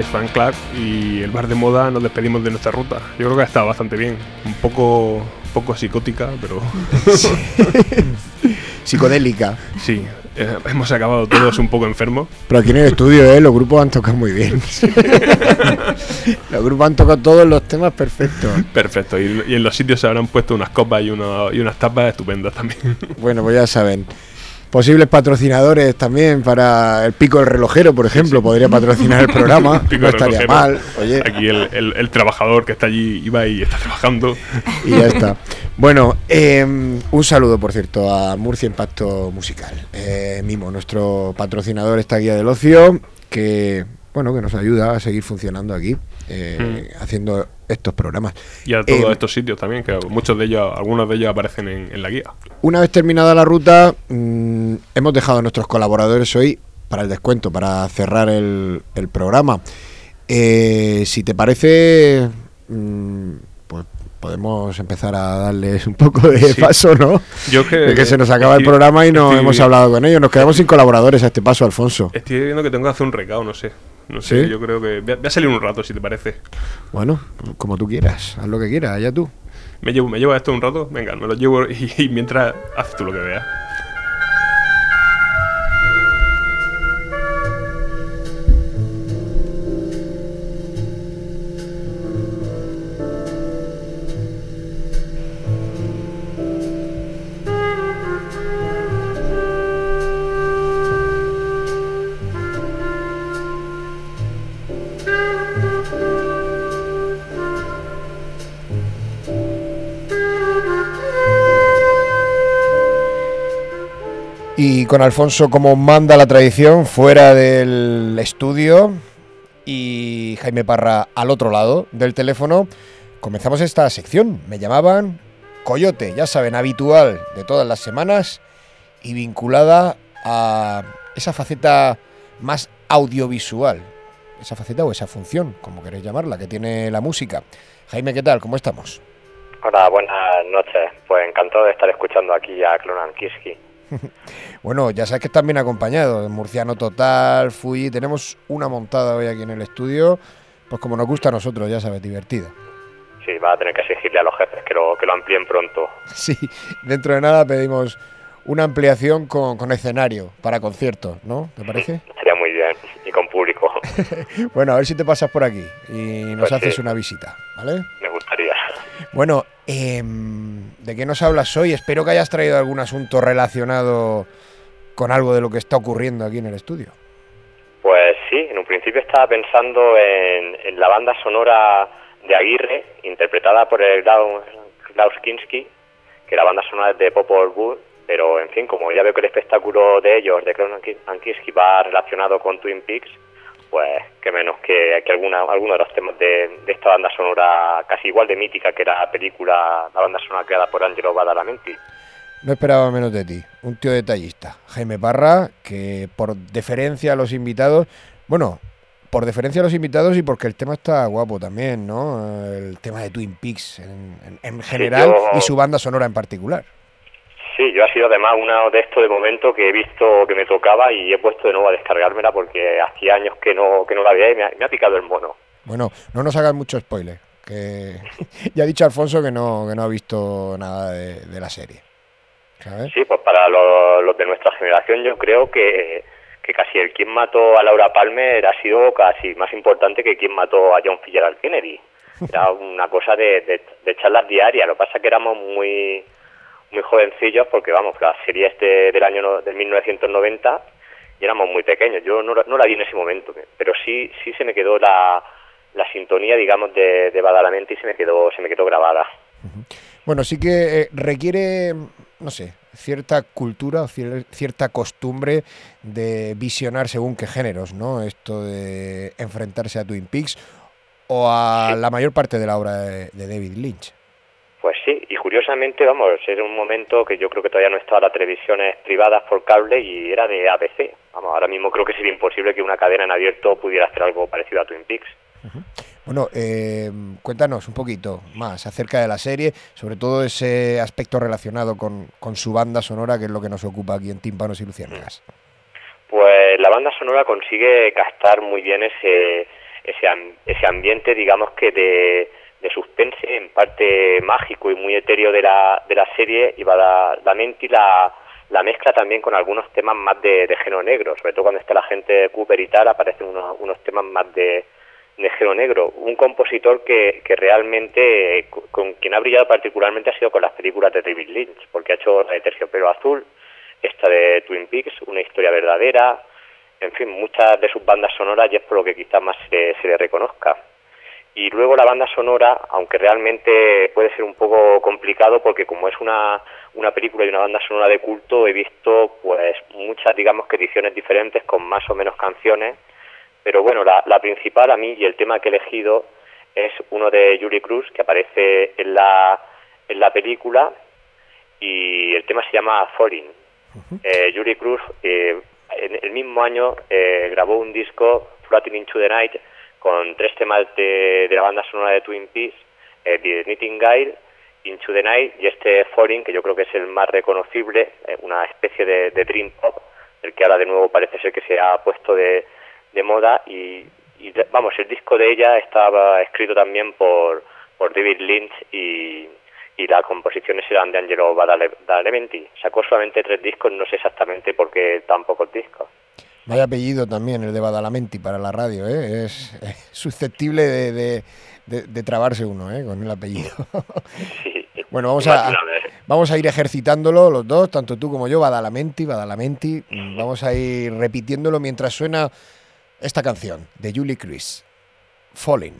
Teenage Fan Club y el bar de moda nos despedimos de nuestra ruta. Yo creo que ha estado bastante bien. Un poco, un poco psicótica, pero. (laughs) Psicodélica. Sí, eh, hemos acabado todos un poco enfermos. Pero aquí en el estudio, ¿eh? Los grupos han tocado muy bien. (laughs) (laughs) los grupos han tocado todos los temas perfectos. Perfecto, y, y en los sitios se habrán puesto unas copas y, y unas tapas estupendas también. Bueno, pues ya saben. Posibles patrocinadores también para el pico del relojero, por ejemplo, podría patrocinar el (laughs) programa. No estaría relojero. mal. Oye, Aquí el, el- el trabajador que está allí iba y está trabajando. y ya está. Bueno, eh, un saludo, por cierto, a Murcia Impacto Musical. Eh, Mimo, nuestro patrocinador, esta guía del ocio, que bueno, que nos ayuda a seguir funcionando aquí, eh, haciendo estos programas. Y a todos Eh, estos sitios también, que muchos de ellos, algunos de ellos aparecen en, en la guía. Una vez terminada la ruta, mm, hemos dejado a nuestros colaboradores hoy para el descuento, para cerrar el, el programa. Eh, si te parece, mm, pues podemos empezar a darles un poco de Sí. paso, ¿no? Yo que- De que se nos acaba el programa y no estoy- hemos hablado con ellos. Nos quedamos sin colaboradores a este paso, Alfonso. Estoy viendo que tengo que hacer un recado, no sé. No sé, ¿Sí? yo creo que. Voy a, voy a salir un rato, si te parece. Bueno, como tú quieras, haz lo que quieras, allá tú. ¿Me llevo, me llevo esto un rato? Venga, me lo llevo y, y mientras haces tú lo que veas. Con Alfonso, como manda la tradición, fuera del estudio y Jaime Parra al otro lado del teléfono, comenzamos esta sección. Me llamaban Coyote, ya saben, habitual de todas las semanas y vinculada a esa faceta más audiovisual, esa faceta o esa función, como queréis llamarla, que tiene la música. Jaime, ¿qué tal? ¿Cómo estamos? Hola, buenas noches. Pues encantado de estar escuchando aquí a Clonan Kiski. (laughs) Bueno, ya sabes que están bien acompañados, Murciano Total, Fuji, tenemos una montada hoy aquí en el estudio, pues como nos gusta a nosotros, ya sabes, divertido. Sí, va a tener que exigirle a los jefes que lo, que lo amplíen pronto. (laughs) Sí, dentro de nada pedimos una ampliación con, con escenario para conciertos, ¿no? ¿Te parece? (laughs) Sería muy bien. Y con público. Bueno, a ver si te pasas por aquí y nos Pues haces sí. una visita, ¿vale? Me. Bueno, em, ¿de qué nos hablas hoy? Espero que hayas traído algún asunto relacionado con algo de lo que está ocurriendo aquí en el estudio. Pues sí, en un principio estaba pensando en, en la banda sonora de Aguirre, interpretada por el Klaus, Klaus Kinski, que la banda sonora es de Popol Vuh, pero en fin, como ya veo que el espectáculo de ellos, de Klaus Kinski, va relacionado con Twin Peaks, pues que menos que, que alguna, alguno de los temas de, de esta banda sonora casi igual de mítica que era la película, la banda sonora creada por Angelo Badalamenti. No esperaba menos de ti, un tío detallista, Jaime Parra, que por deferencia a los invitados, bueno, por deferencia a los invitados y porque el tema está guapo también, ¿no? El tema de Twin Peaks en, en- en general yo- y su banda sonora en particular. Sí, yo ha sido además uno de estos de momento que he visto que me tocaba y he puesto de nuevo a descargármela porque hacía años que no, que no la veía y me ha, me ha picado el mono. Bueno, no nos hagan mucho spoiler, que (laughs) ya ha dicho Alfonso que no, que no ha visto nada de, de la serie. ¿Sabes? Sí, pues para los, los de nuestra generación yo creo que, que casi el quien mató a Laura Palmer ha sido casi más importante que quien mató a John Fitzgerald Kennedy. Era (laughs) una cosa de, de, de charlas diarias, lo que pasa es que éramos muy muy jovencillos porque vamos, la serie es de- del año no- del 1990 y éramos muy pequeños. Yo no, la- no la vi en ese momento, pero sí sí se me quedó la, la sintonía, digamos, de, de Badalamenti y se me quedó se me quedó grabada. Bueno, sí que eh, requiere, no sé, cierta cultura cier- cierta costumbre de visionar según qué géneros, ¿no? Esto de enfrentarse a Twin Peaks o a la mayor parte de la obra de, de David Lynch. Pues sí, curiosamente, vamos, era un momento que yo creo que todavía no estaba las televisiones privadas por cable y era de ABC. Vamos, ahora mismo creo que sería imposible que una cadena en abierto pudiera hacer algo parecido a Twin Peaks. Bueno, eh, cuéntanos un poquito más acerca de la serie, sobre todo ese aspecto relacionado con, con su banda sonora, que es lo que nos ocupa aquí en Tímpanos y Luciérnagas. Pues la banda sonora consigue captar muy bien ese ese, ese ambiente, digamos que de, de suspense, en parte mágico y muy etéreo de la, de la serie, y va la, mente la, la mezcla también con algunos temas más de, de género negro, sobre todo cuando está la gente de Cooper y tal, aparecen unos, unos temas más de, de género negro. Un compositor que, que realmente, co- con quien ha brillado particularmente ha sido con las películas de David Lynch, porque ha hecho la de Terciopelo Azul, esta de Twin Peaks, una historia verdadera, en fin, muchas de sus bandas sonoras y es por lo que quizás más se, se le reconozca. Y luego la banda sonora, aunque realmente puede ser un poco complicado porque como es una, una película y una banda sonora de culto, he visto pues muchas, digamos que ediciones diferentes con más o menos canciones, pero bueno, la, la principal a mí y el tema que he elegido es uno de Julie Cruz que aparece en la, en la película y el tema se llama Falling. Eh, Julie Cruz eh, en el mismo año eh, grabó un disco, Floating into the Night, con tres temas de, de la banda sonora de Twin Peaks, eh, The Nightingale, Into the Night y este Falling, que yo creo que es el más reconocible, eh, una especie de, dream pop, el que ahora de nuevo parece ser que se ha puesto de, de moda y, y, vamos, el disco de ella estaba escrito también por, por David Lynch y, y las composiciones eran de Angelo Badalamenti. Sacó solamente tres discos, no sé exactamente por qué tan pocos discos. Vaya apellido también, el de Badalamenti para la radio, ¿eh? Es, susceptible de, de- de- de trabarse uno, ¿eh? Con el apellido. bueno, vamos a, vamos a ir ejercitándolo los dos, tanto tú como yo, Badalamenti, Badalamenti. Vamos a ir repitiéndolo mientras suena esta canción de Julie Chris, Falling.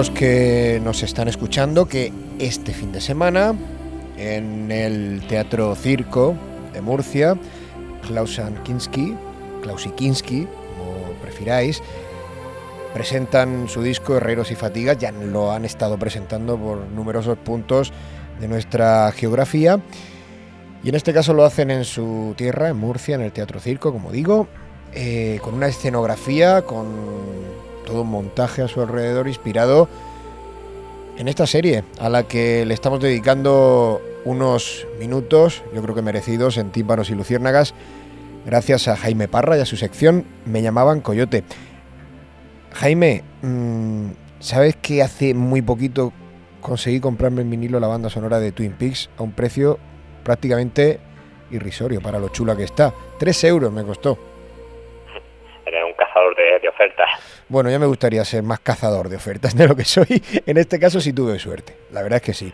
Los que nos están escuchando que este fin de semana en el Teatro Circo de Murcia, Klausan Kinski, Klausikinski, como prefiráis, presentan su disco Herreros y Fatigas, ya lo han estado presentando por numerosos puntos de nuestra geografía. Y en este caso lo hacen en su tierra, en Murcia, en el Teatro Circo, como digo, eh, con una escenografía, con todo un montaje a su alrededor inspirado en esta serie, a la que le estamos dedicando unos minutos, yo creo que merecidos, en Tímpanos y Luciérnagas, gracias a Jaime Parra y a su sección Me llamaban Coyote. Jaime, mm, ¿sabes que hace muy poquito conseguí comprarme en vinilo la banda sonora de Twin Peaks a un precio prácticamente irrisorio para lo chula que está? Tres euros me costó. Un cazador de, de ofertas. Bueno, ya me gustaría ser más cazador de ofertas de lo que soy. (laughs) En este caso sí tuve suerte. La verdad es que sí.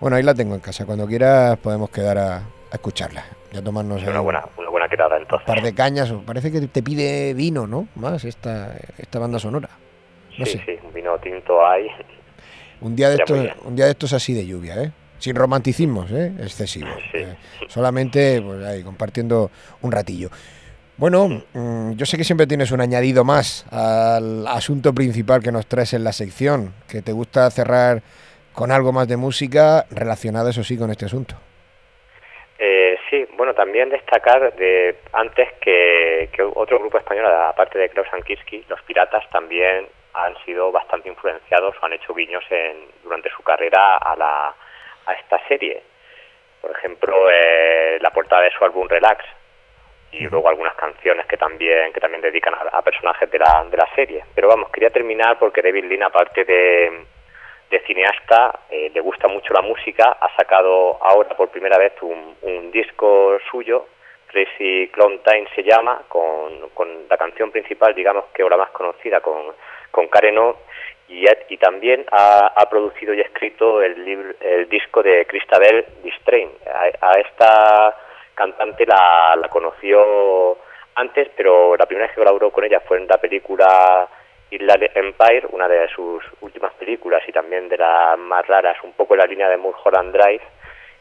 Bueno, ahí la tengo en casa. Cuando quieras podemos quedar a, a escucharla. Ya tomarnos Una ahí buena, una buena quedada un entonces. par de cañas. Parece que te pide vino, ¿no? Más esta, esta banda sonora. No sí, sé. sí, un vino tinto hay. Un día de Ya, estos, un día de estos así de lluvia, ¿eh? Sin romanticismos, ¿eh? Excesivos. Eh, solamente pues, ahí, compartiendo un ratillo. Bueno, mm, yo sé que siempre tienes un añadido más al asunto principal que nos traes en la sección, que te gusta cerrar con algo más de música relacionada, eso sí, con este asunto. Eh, sí, bueno, también destacar de antes que, que otro grupo español, aparte de Klaus Ankiski, los Piratas también han sido bastante influenciados o han hecho guiños en, durante su carrera a, la, a esta serie. Por ejemplo, eh, la portada de su álbum Relax y luego algunas canciones que también que también dedican a, personajes de la, de la serie. Pero vamos, quería terminar porque David Lean, aparte de, de cineasta, eh, le gusta mucho la música, ha sacado ahora por primera vez un, un disco suyo, Crazy Clown Time se llama, con, con la canción principal, digamos que la más conocida, con, con Karen O, y, también ha, ha producido y escrito el, el disco de Christabel Distrain. A, a esta cantante la, la conoció antes, pero la primera vez que colaboró con ella fue en la película Island Empire, una de sus últimas películas y también de las más raras, un poco en la línea de Mulholland Drive.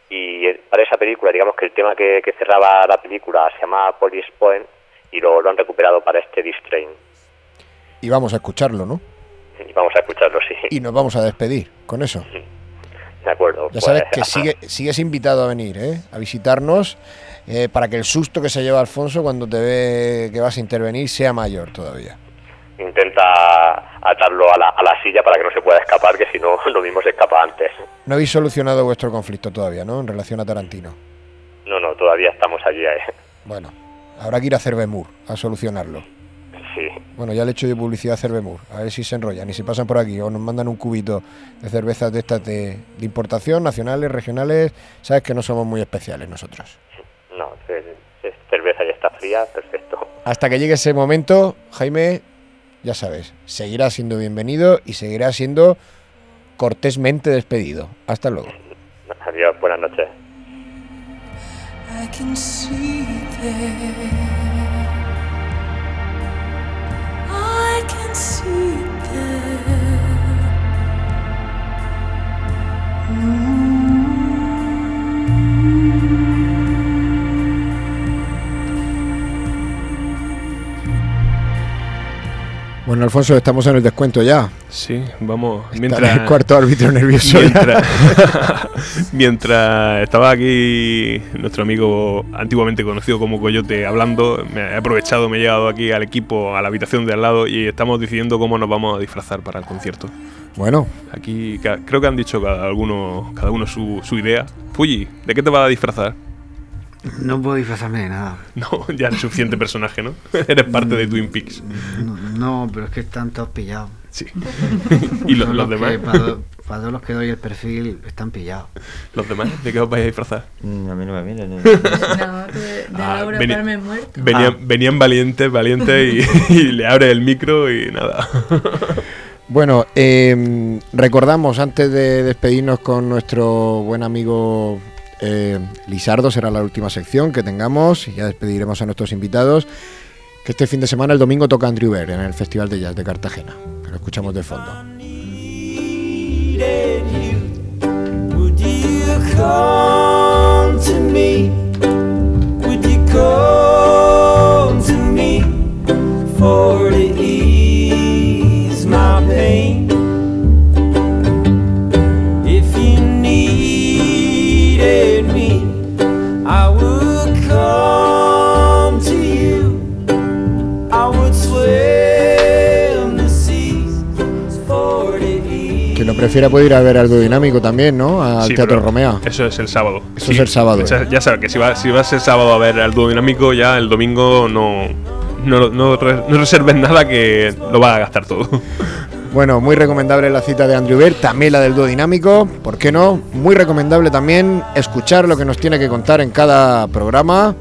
Y eh, para esa película, digamos que el tema que, que cerraba la película se llama Police Point y lo, lo han recuperado para este Distrain. Y vamos a escucharlo, ¿no? Y vamos a escucharlo, sí. Y nos vamos a despedir con eso. De acuerdo. Ya sabes pues, que (laughs) sigue, sigues invitado a venir, ¿eh? A visitarnos eh, para que el susto que se lleva Alfonso cuando te ve que vas a intervenir sea mayor todavía. Intenta atarlo a la, a la silla para que no se pueda escapar, que si no, (laughs) lo mismo se escapa antes. No habéis solucionado vuestro conflicto todavía, ¿no? En relación a Tarantino. No, no, todavía estamos allí. eh. Bueno, habrá que ir a Cervemur a solucionarlo. Sí. Bueno, ya le he hecho yo publicidad a Cervemur, a ver si se enrollan y si pasan por aquí o nos mandan un cubito de cervezas de estas de, de importación, nacionales, regionales. Sabes que no somos muy especiales nosotros. No, ce- ce- cerveza ya está fría, perfecto. Hasta que llegue ese momento, Jaime, ya sabes, seguirá siendo bienvenido y seguirá siendo cortésmente despedido. Hasta luego. Adiós, buenas noches. I can see there. I can see there. Bueno, Alfonso, estamos en el descuento ya. Sí, vamos. Está Mientras, el cuarto árbitro nervioso. Mientras, (laughs) mientras estaba aquí nuestro amigo antiguamente conocido como Coyote hablando, me he aprovechado, me he llegado aquí al equipo, a la habitación de al lado y estamos decidiendo cómo nos vamos a disfrazar para el concierto. Bueno, Aquí creo que han dicho cada uno, cada uno su, su idea. Fuji, ¿de qué te vas a disfrazar? No puedo disfrazarme de nada. (laughs) No, ya eres suficiente personaje, ¿no? (laughs) eres parte de Twin Peaks. No, no, pero es que están todos pillados. Sí. (laughs) ¿Y los- Todos los que- demás? Para, do- para todos los que doy el perfil están pillados. ¿Los demás? ¿De qué os vais a disfrazar? Mm, a mí no me miren. No, tú de, de Ah, Laura muerto. Venían, venían valientes, valientes y, y le abre el micro y nada. Bueno, eh, recordamos antes de despedirnos con nuestro buen amigo eh, Lisardo, será la última sección que tengamos y ya despediremos a nuestros invitados. Que este fin de semana, el domingo, toca Andrew Bear en el Festival de Jazz de Cartagena. Que lo escuchamos de fondo. Prefiera puede ir a ver algo dinámico también, ¿no? Al Sí, Teatro Romea. Eso es el sábado. Eso es el sábado. ya sabes que si, va, si vas el sábado a ver al dúo dinámico, ya el domingo no, no, no, re- no reserves nada que lo vas a gastar todo. Bueno, muy recomendable la cita de Andrew Bear, también la del dúo dinámico, ¿por qué no? Muy recomendable también escuchar lo que nos tiene que contar en cada programa.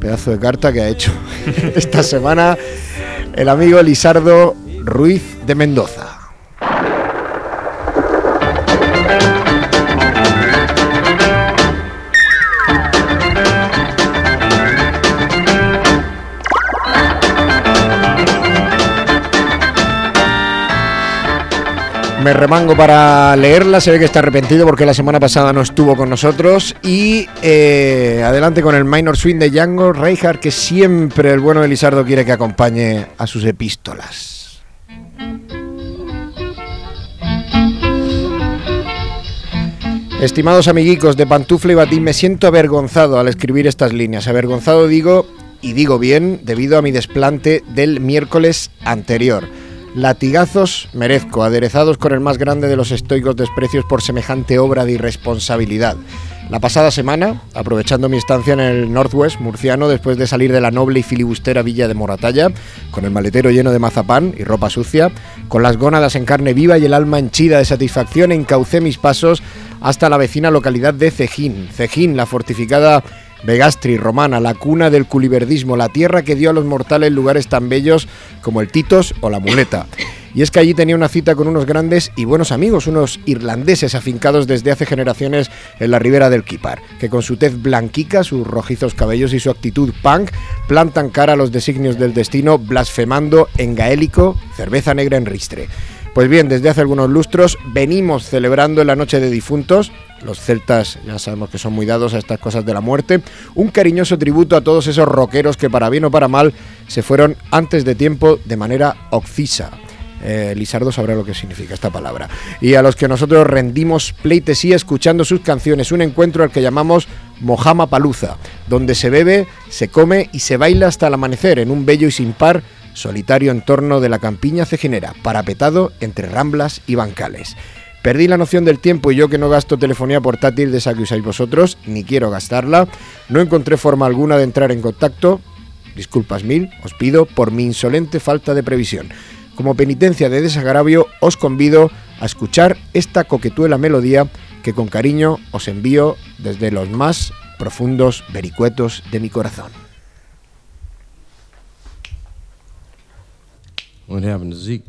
Pedazo de carta que ha hecho (laughs) esta semana el amigo Lisardo Ruiz de Mendoza. Me remango para leerla, se ve que está arrepentido porque la semana pasada no estuvo con nosotros. Y eh, adelante con el Minor Swing de Django Reinhardt, que siempre el bueno de Lisardo quiere que acompañe a sus epístolas. Estimados amiguicos de Pantufla y Batín, me siento avergonzado al escribir estas líneas. Avergonzado digo, y digo bien, debido a mi desplante del miércoles anterior. Latigazos merezco, aderezados con el más grande de los estoicos desprecios por semejante obra de irresponsabilidad. La pasada semana, aprovechando mi estancia en el Northwest murciano después de salir de la noble y filibustera villa de Moratalla, con el maletero lleno de mazapán y ropa sucia, con las gónadas en carne viva y el alma henchida de satisfacción, encaucé mis pasos hasta la vecina localidad de Cejín. Cejín, la fortificada Vegastri romana, la cuna del culiverdismo, la tierra que dio a los mortales lugares tan bellos como el Titos o la Muleta. Y es que allí tenía una cita con unos grandes y buenos amigos, unos irlandeses afincados desde hace generaciones en la ribera del Kipar, que con su tez blanquica, sus rojizos cabellos y su actitud punk plantan cara a los designios del destino, blasfemando en gaélico cerveza negra en ristre. Pues bien, desde hace algunos lustros venimos celebrando en la noche de difuntos, los celtas ya sabemos que son muy dados a estas cosas de la muerte, un cariñoso tributo a todos esos rockeros que para bien o para mal se fueron antes de tiempo de manera occisa. Eh, Lisardo sabrá lo que significa esta palabra. Y a los que nosotros rendimos pleitesía escuchando sus canciones, un encuentro al que llamamos Mojama Paluza, donde se bebe, se come y se baila hasta el amanecer en un bello y sin par solitario entorno de la campiña cejinera, parapetado entre ramblas y bancales. Perdí la noción del tiempo y yo que no gasto telefonía portátil de esa que usáis vosotros, ni quiero gastarla, no encontré forma alguna de entrar en contacto, disculpas mil, os pido, por mi insolente falta de previsión. Como penitencia de desagravio, os convido a escuchar esta coquetuela melodía que con cariño os envío desde los más profundos vericuetos de mi corazón. What happened to Zeke?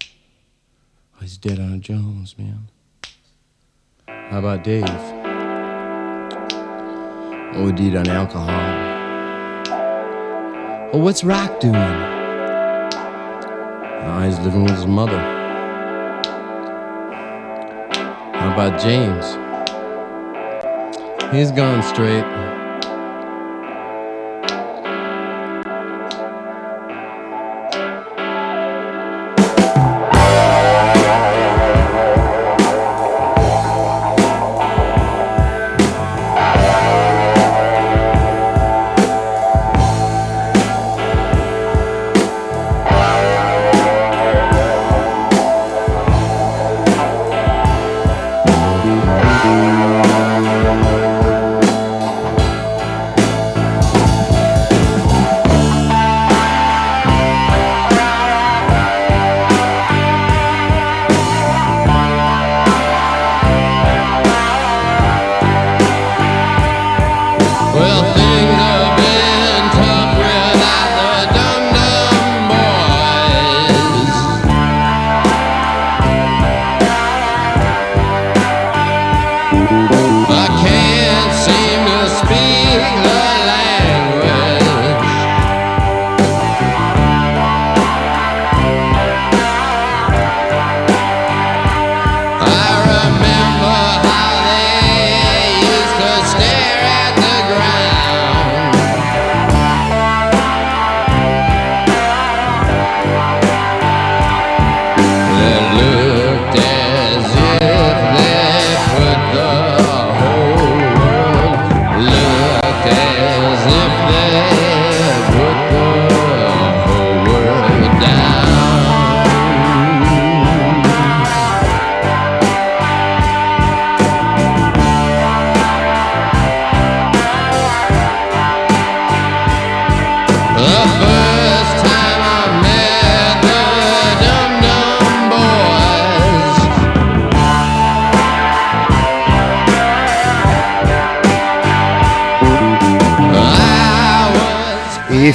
Oh, he's dead on Jones, man. How about Dave? OD'd on alcohol. Well, what's Rock doing? Oh, he's living with his mother. How about James? He's gone straight.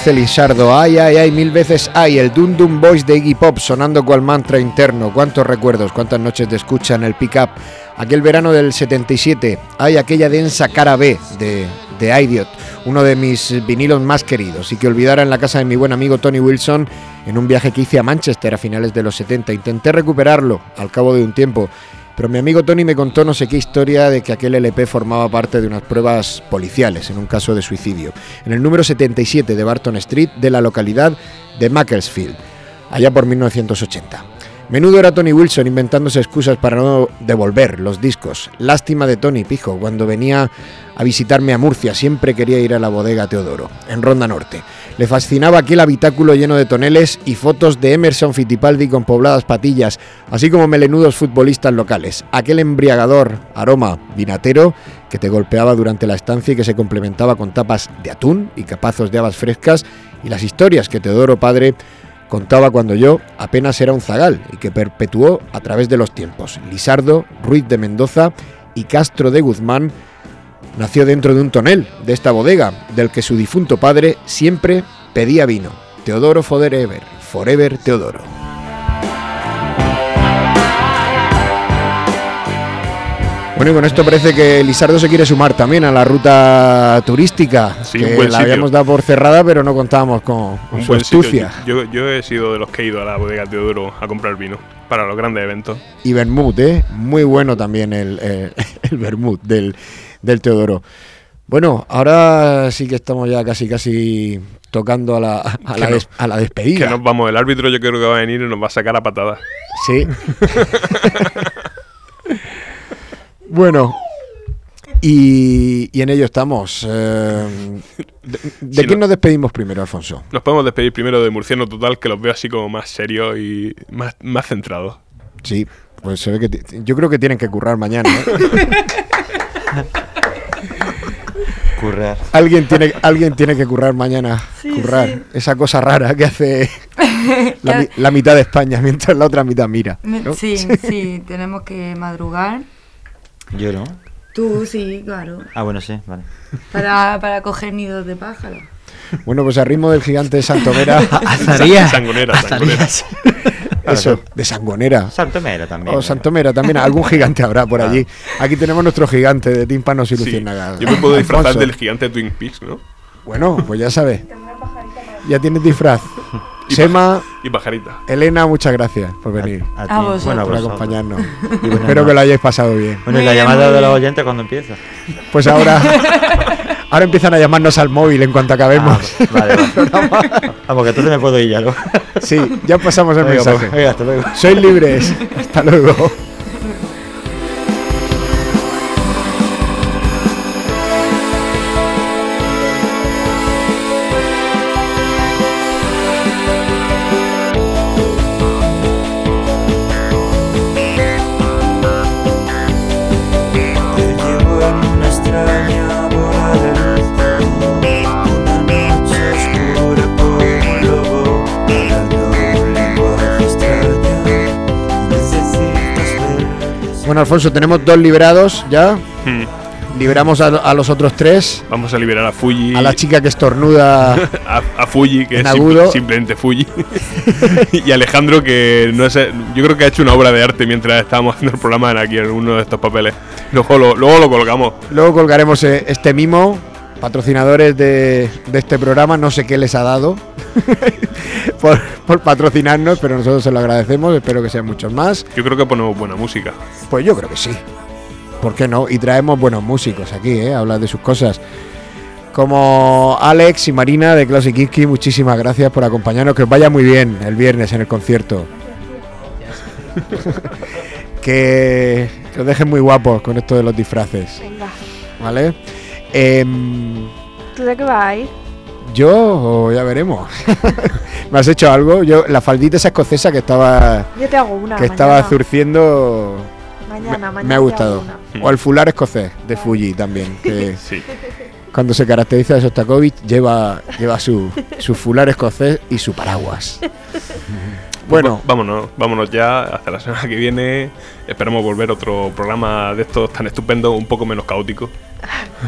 Dice Lizardo, ay, ay, ay, mil veces ay, el Dum Dum Boys de Iggy Pop sonando cual mantra interno. Cuántos recuerdos, cuántas noches de escucha en el pick-up. Aquel verano del 77, hay aquella densa cara B de, de Idiot, uno de mis vinilos más queridos, y que olvidara en la casa de mi buen amigo Tony Wilson en un viaje que hice a Manchester a finales de los 70. Intenté recuperarlo al cabo de un tiempo, pero mi amigo Tony me contó no sé qué historia de que aquel LP formaba parte de unas pruebas policiales en un caso de suicidio, en el número 77 de Barton Street de la localidad de Macclesfield, allá por 1980. Menudo era Tony Wilson inventándose excusas para no devolver los discos. Lástima de Tony Pijo, cuando venía a visitarme a Murcia siempre quería ir a la bodega Teodoro, en Ronda Norte. Le fascinaba aquel habitáculo lleno de toneles y fotos de Emerson Fittipaldi con pobladas patillas, así como melenudos futbolistas locales. Aquel embriagador aroma vinatero que te golpeaba durante la estancia y que se complementaba con tapas de atún y capazos de habas frescas y las historias que Teodoro padre contaba cuando yo apenas era un zagal y que perpetuó a través de los tiempos. Lisardo, Ruiz de Mendoza y Castro de Guzmán nació dentro de un tonel de esta bodega, del que su difunto padre siempre pedía vino. Teodoro Forever, Forever Teodoro. Bueno, y con esto parece que Lizardo se quiere sumar también a la ruta turística, Sí, que la habíamos dado por cerrada, pero no contábamos con, con su astucia. Yo, yo he sido de los que he ido a la bodega Teodoro a comprar vino para los grandes eventos. Y Bermud, ¿eh? Muy bueno también el, el, (laughs) el Bermud del, del Teodoro. Bueno, ahora sí que estamos ya casi casi tocando a la, a la, no- des- a la despedida. Que nos vamos, el árbitro yo creo que va a venir y nos va a sacar a patadas. Sí. (laughs) bueno. Y, y en ello estamos. eh, ¿De, de Si quién no- nos despedimos primero, Alfonso? Nos podemos despedir primero de Murciano Total, que los veo así como más serios y más, más centrados. Sí, pues se ve que yo creo que tienen que currar mañana. ¿eh? (laughs) Currar. Alguien tiene, alguien tiene que currar mañana. Sí, currar. sí. Esa cosa rara que hace la, (laughs) mitad de España mientras la otra mitad mira. ¿no? Sí, (laughs) sí, tenemos que madrugar. Yo no. Tú sí, claro. Ah, bueno, sí, vale. Para, para coger nidos de pájaros. Bueno, pues al ritmo del gigante de Santomera. (laughs) Azarías. Sangonera, Azarías. Eso, de Sangonera. Santomera también. O Santomera también, algún gigante habrá por allí. Aquí tenemos nuestro gigante de tímpanos y Sí, luciérnagas. Yo me puedo disfrazar del gigante de Twin Peaks, ¿no? Bueno, pues ya sabes. Ya tienes disfraz. (laughs) Sema, Y pajarita. Elena, muchas gracias por venir. A A ti. vosotros. Bueno, a por vosotros. acompañarnos. Y buenas Espero que noches. lo hayáis pasado bien. Bueno, y la llamada de los oyentes cuando empieza. Pues ahora, (laughs) ahora empiezan a llamarnos al móvil en cuanto acabemos. Ah, vale, vale. (laughs) Vamos, que entonces me puedo ir ya, ¿no? Sí, ya pasamos el mensaje. pues, venga, hasta luego. Sois libres. (laughs) Hasta luego. Bueno, Alfonso, tenemos dos liberados ya. Hmm. Liberamos a, a los otros tres. Vamos a liberar a Fuji. A la chica que estornuda. (laughs) a, a Fuji, que es simple- simplemente Fuji. (laughs) y Alejandro, que no sé, yo creo que ha hecho una obra de arte mientras estábamos haciendo el programa en aquí en uno de estos papeles. Luego lo, luego lo colgamos. Luego colgaremos eh, este mimo patrocinadores de, de este programa. No sé qué les ha dado (laughs) por, por patrocinarnos, pero nosotros se lo agradecemos. Espero que sean muchos más. Yo creo que ponemos buena música. Pues yo creo que sí. ¿Por qué no? Y traemos buenos músicos aquí, ¿eh? Hablar de sus cosas. Como Alex y Marina de Klaus y muchísimas gracias por acompañarnos. Que os vaya muy bien el viernes en el concierto. (laughs) que, que os dejen muy guapos con esto de los disfraces. Venga. ¿Vale? Em, ¿Tú de qué vas a ir? yo, ya veremos. (laughs) ¿Me has hecho algo? Yo, la faldita esa escocesa que estaba, Yo te hago una. que estaba zurciendo. Mañana, mañana. Me ha gustado. una. O el fular escocés de Fuji también. Que Sí. (laughs) cuando se caracteriza de Sostakovich lleva, lleva su, su fular escocés y su paraguas. (laughs) Bueno, Pues vámonos, vámonos ya hasta la semana que viene. Esperamos volver a otro programa de estos tan estupendos, un poco menos caótico.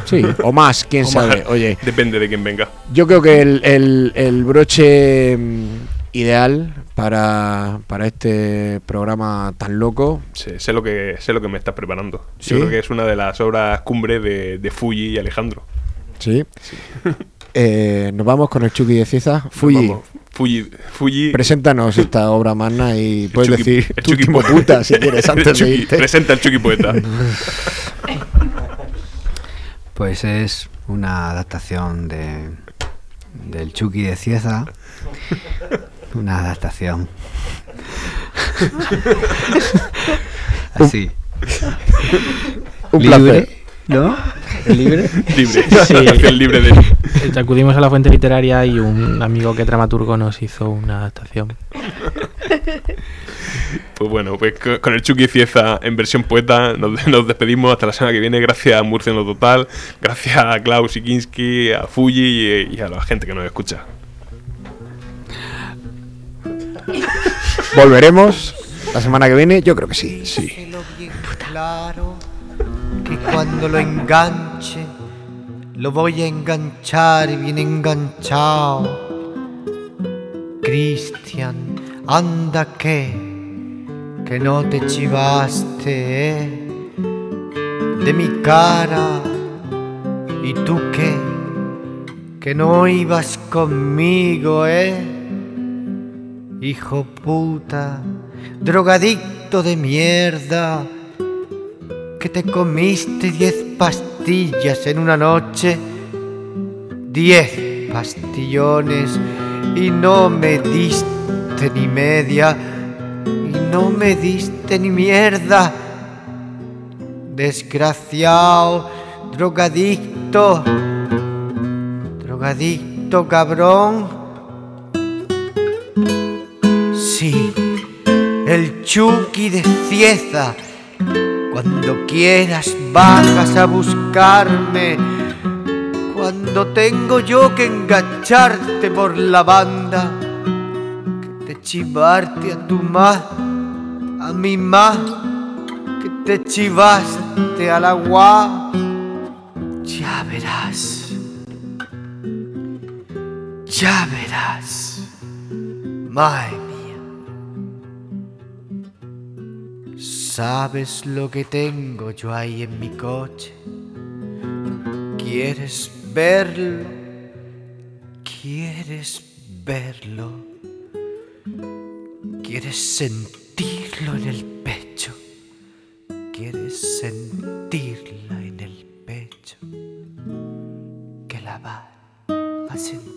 sí, o más, quién (laughs) O sabe. más. Oye, Depende de quién venga. yo creo que el, el- el broche mm, ideal para, para este programa tan loco. Sé, sé lo que sé lo que me estás preparando. ¿Sí? Yo creo que es una de las obras cumbre de, de Fuji y Alejandro. Sí. (laughs) Eh, nos vamos con el Chucky de Cieza. Fuji, Fuji, Fuji preséntanos esta obra magna y puedes Chucky- decir el tu Chucky último puta si quieres (laughs) El antes de Chucky- irte. Presenta el Chucky Poeta. (laughs) Pues es una adaptación de del Chucky de Cieza. Una adaptación. Así. Un Libre, ¿No? ¿Libre? Libre. (laughs) Sí. (laughs) Adaptación libre de Acudimos a la fuente literaria y un amigo que es dramaturgo nos hizo una adaptación. Pues bueno, pues co- con el Chucky Cieza en versión poeta nos, (laughs) nos despedimos hasta la semana que viene. Gracias a Murcia en lo total, gracias a Klaus Ikinski, a Fuji y, y a la gente que nos escucha. Volveremos la semana que viene, yo creo que sí. Sí. Claro que cuando lo enganche lo voy a enganchar bien enganchado. Cristian, anda que que no te chivaste eh, de mi cara y tú qué que no ibas conmigo eh. Hijo puta drogadicto de mierda, que te comiste diez pastillas en una noche, diez pastillones y no me diste ni media, y no me diste ni mierda, desgraciado, drogadicto, drogadicto cabrón. Sí, el Chucky de Cieza. Cuando quieras bajas a buscarme. Cuando tengo yo que engancharte por la banda. Que te chivarte a tu ma, a mi ma. Que te chivaste al agua. Ya verás. Ya verás. Madre ¿Sabes lo que tengo yo ahí en mi coche? ¿Quieres verlo? ¿Quieres verlo? ¿Quieres sentirlo en el pecho? ¿Quieres sentirla en el pecho? Que la va a sentir.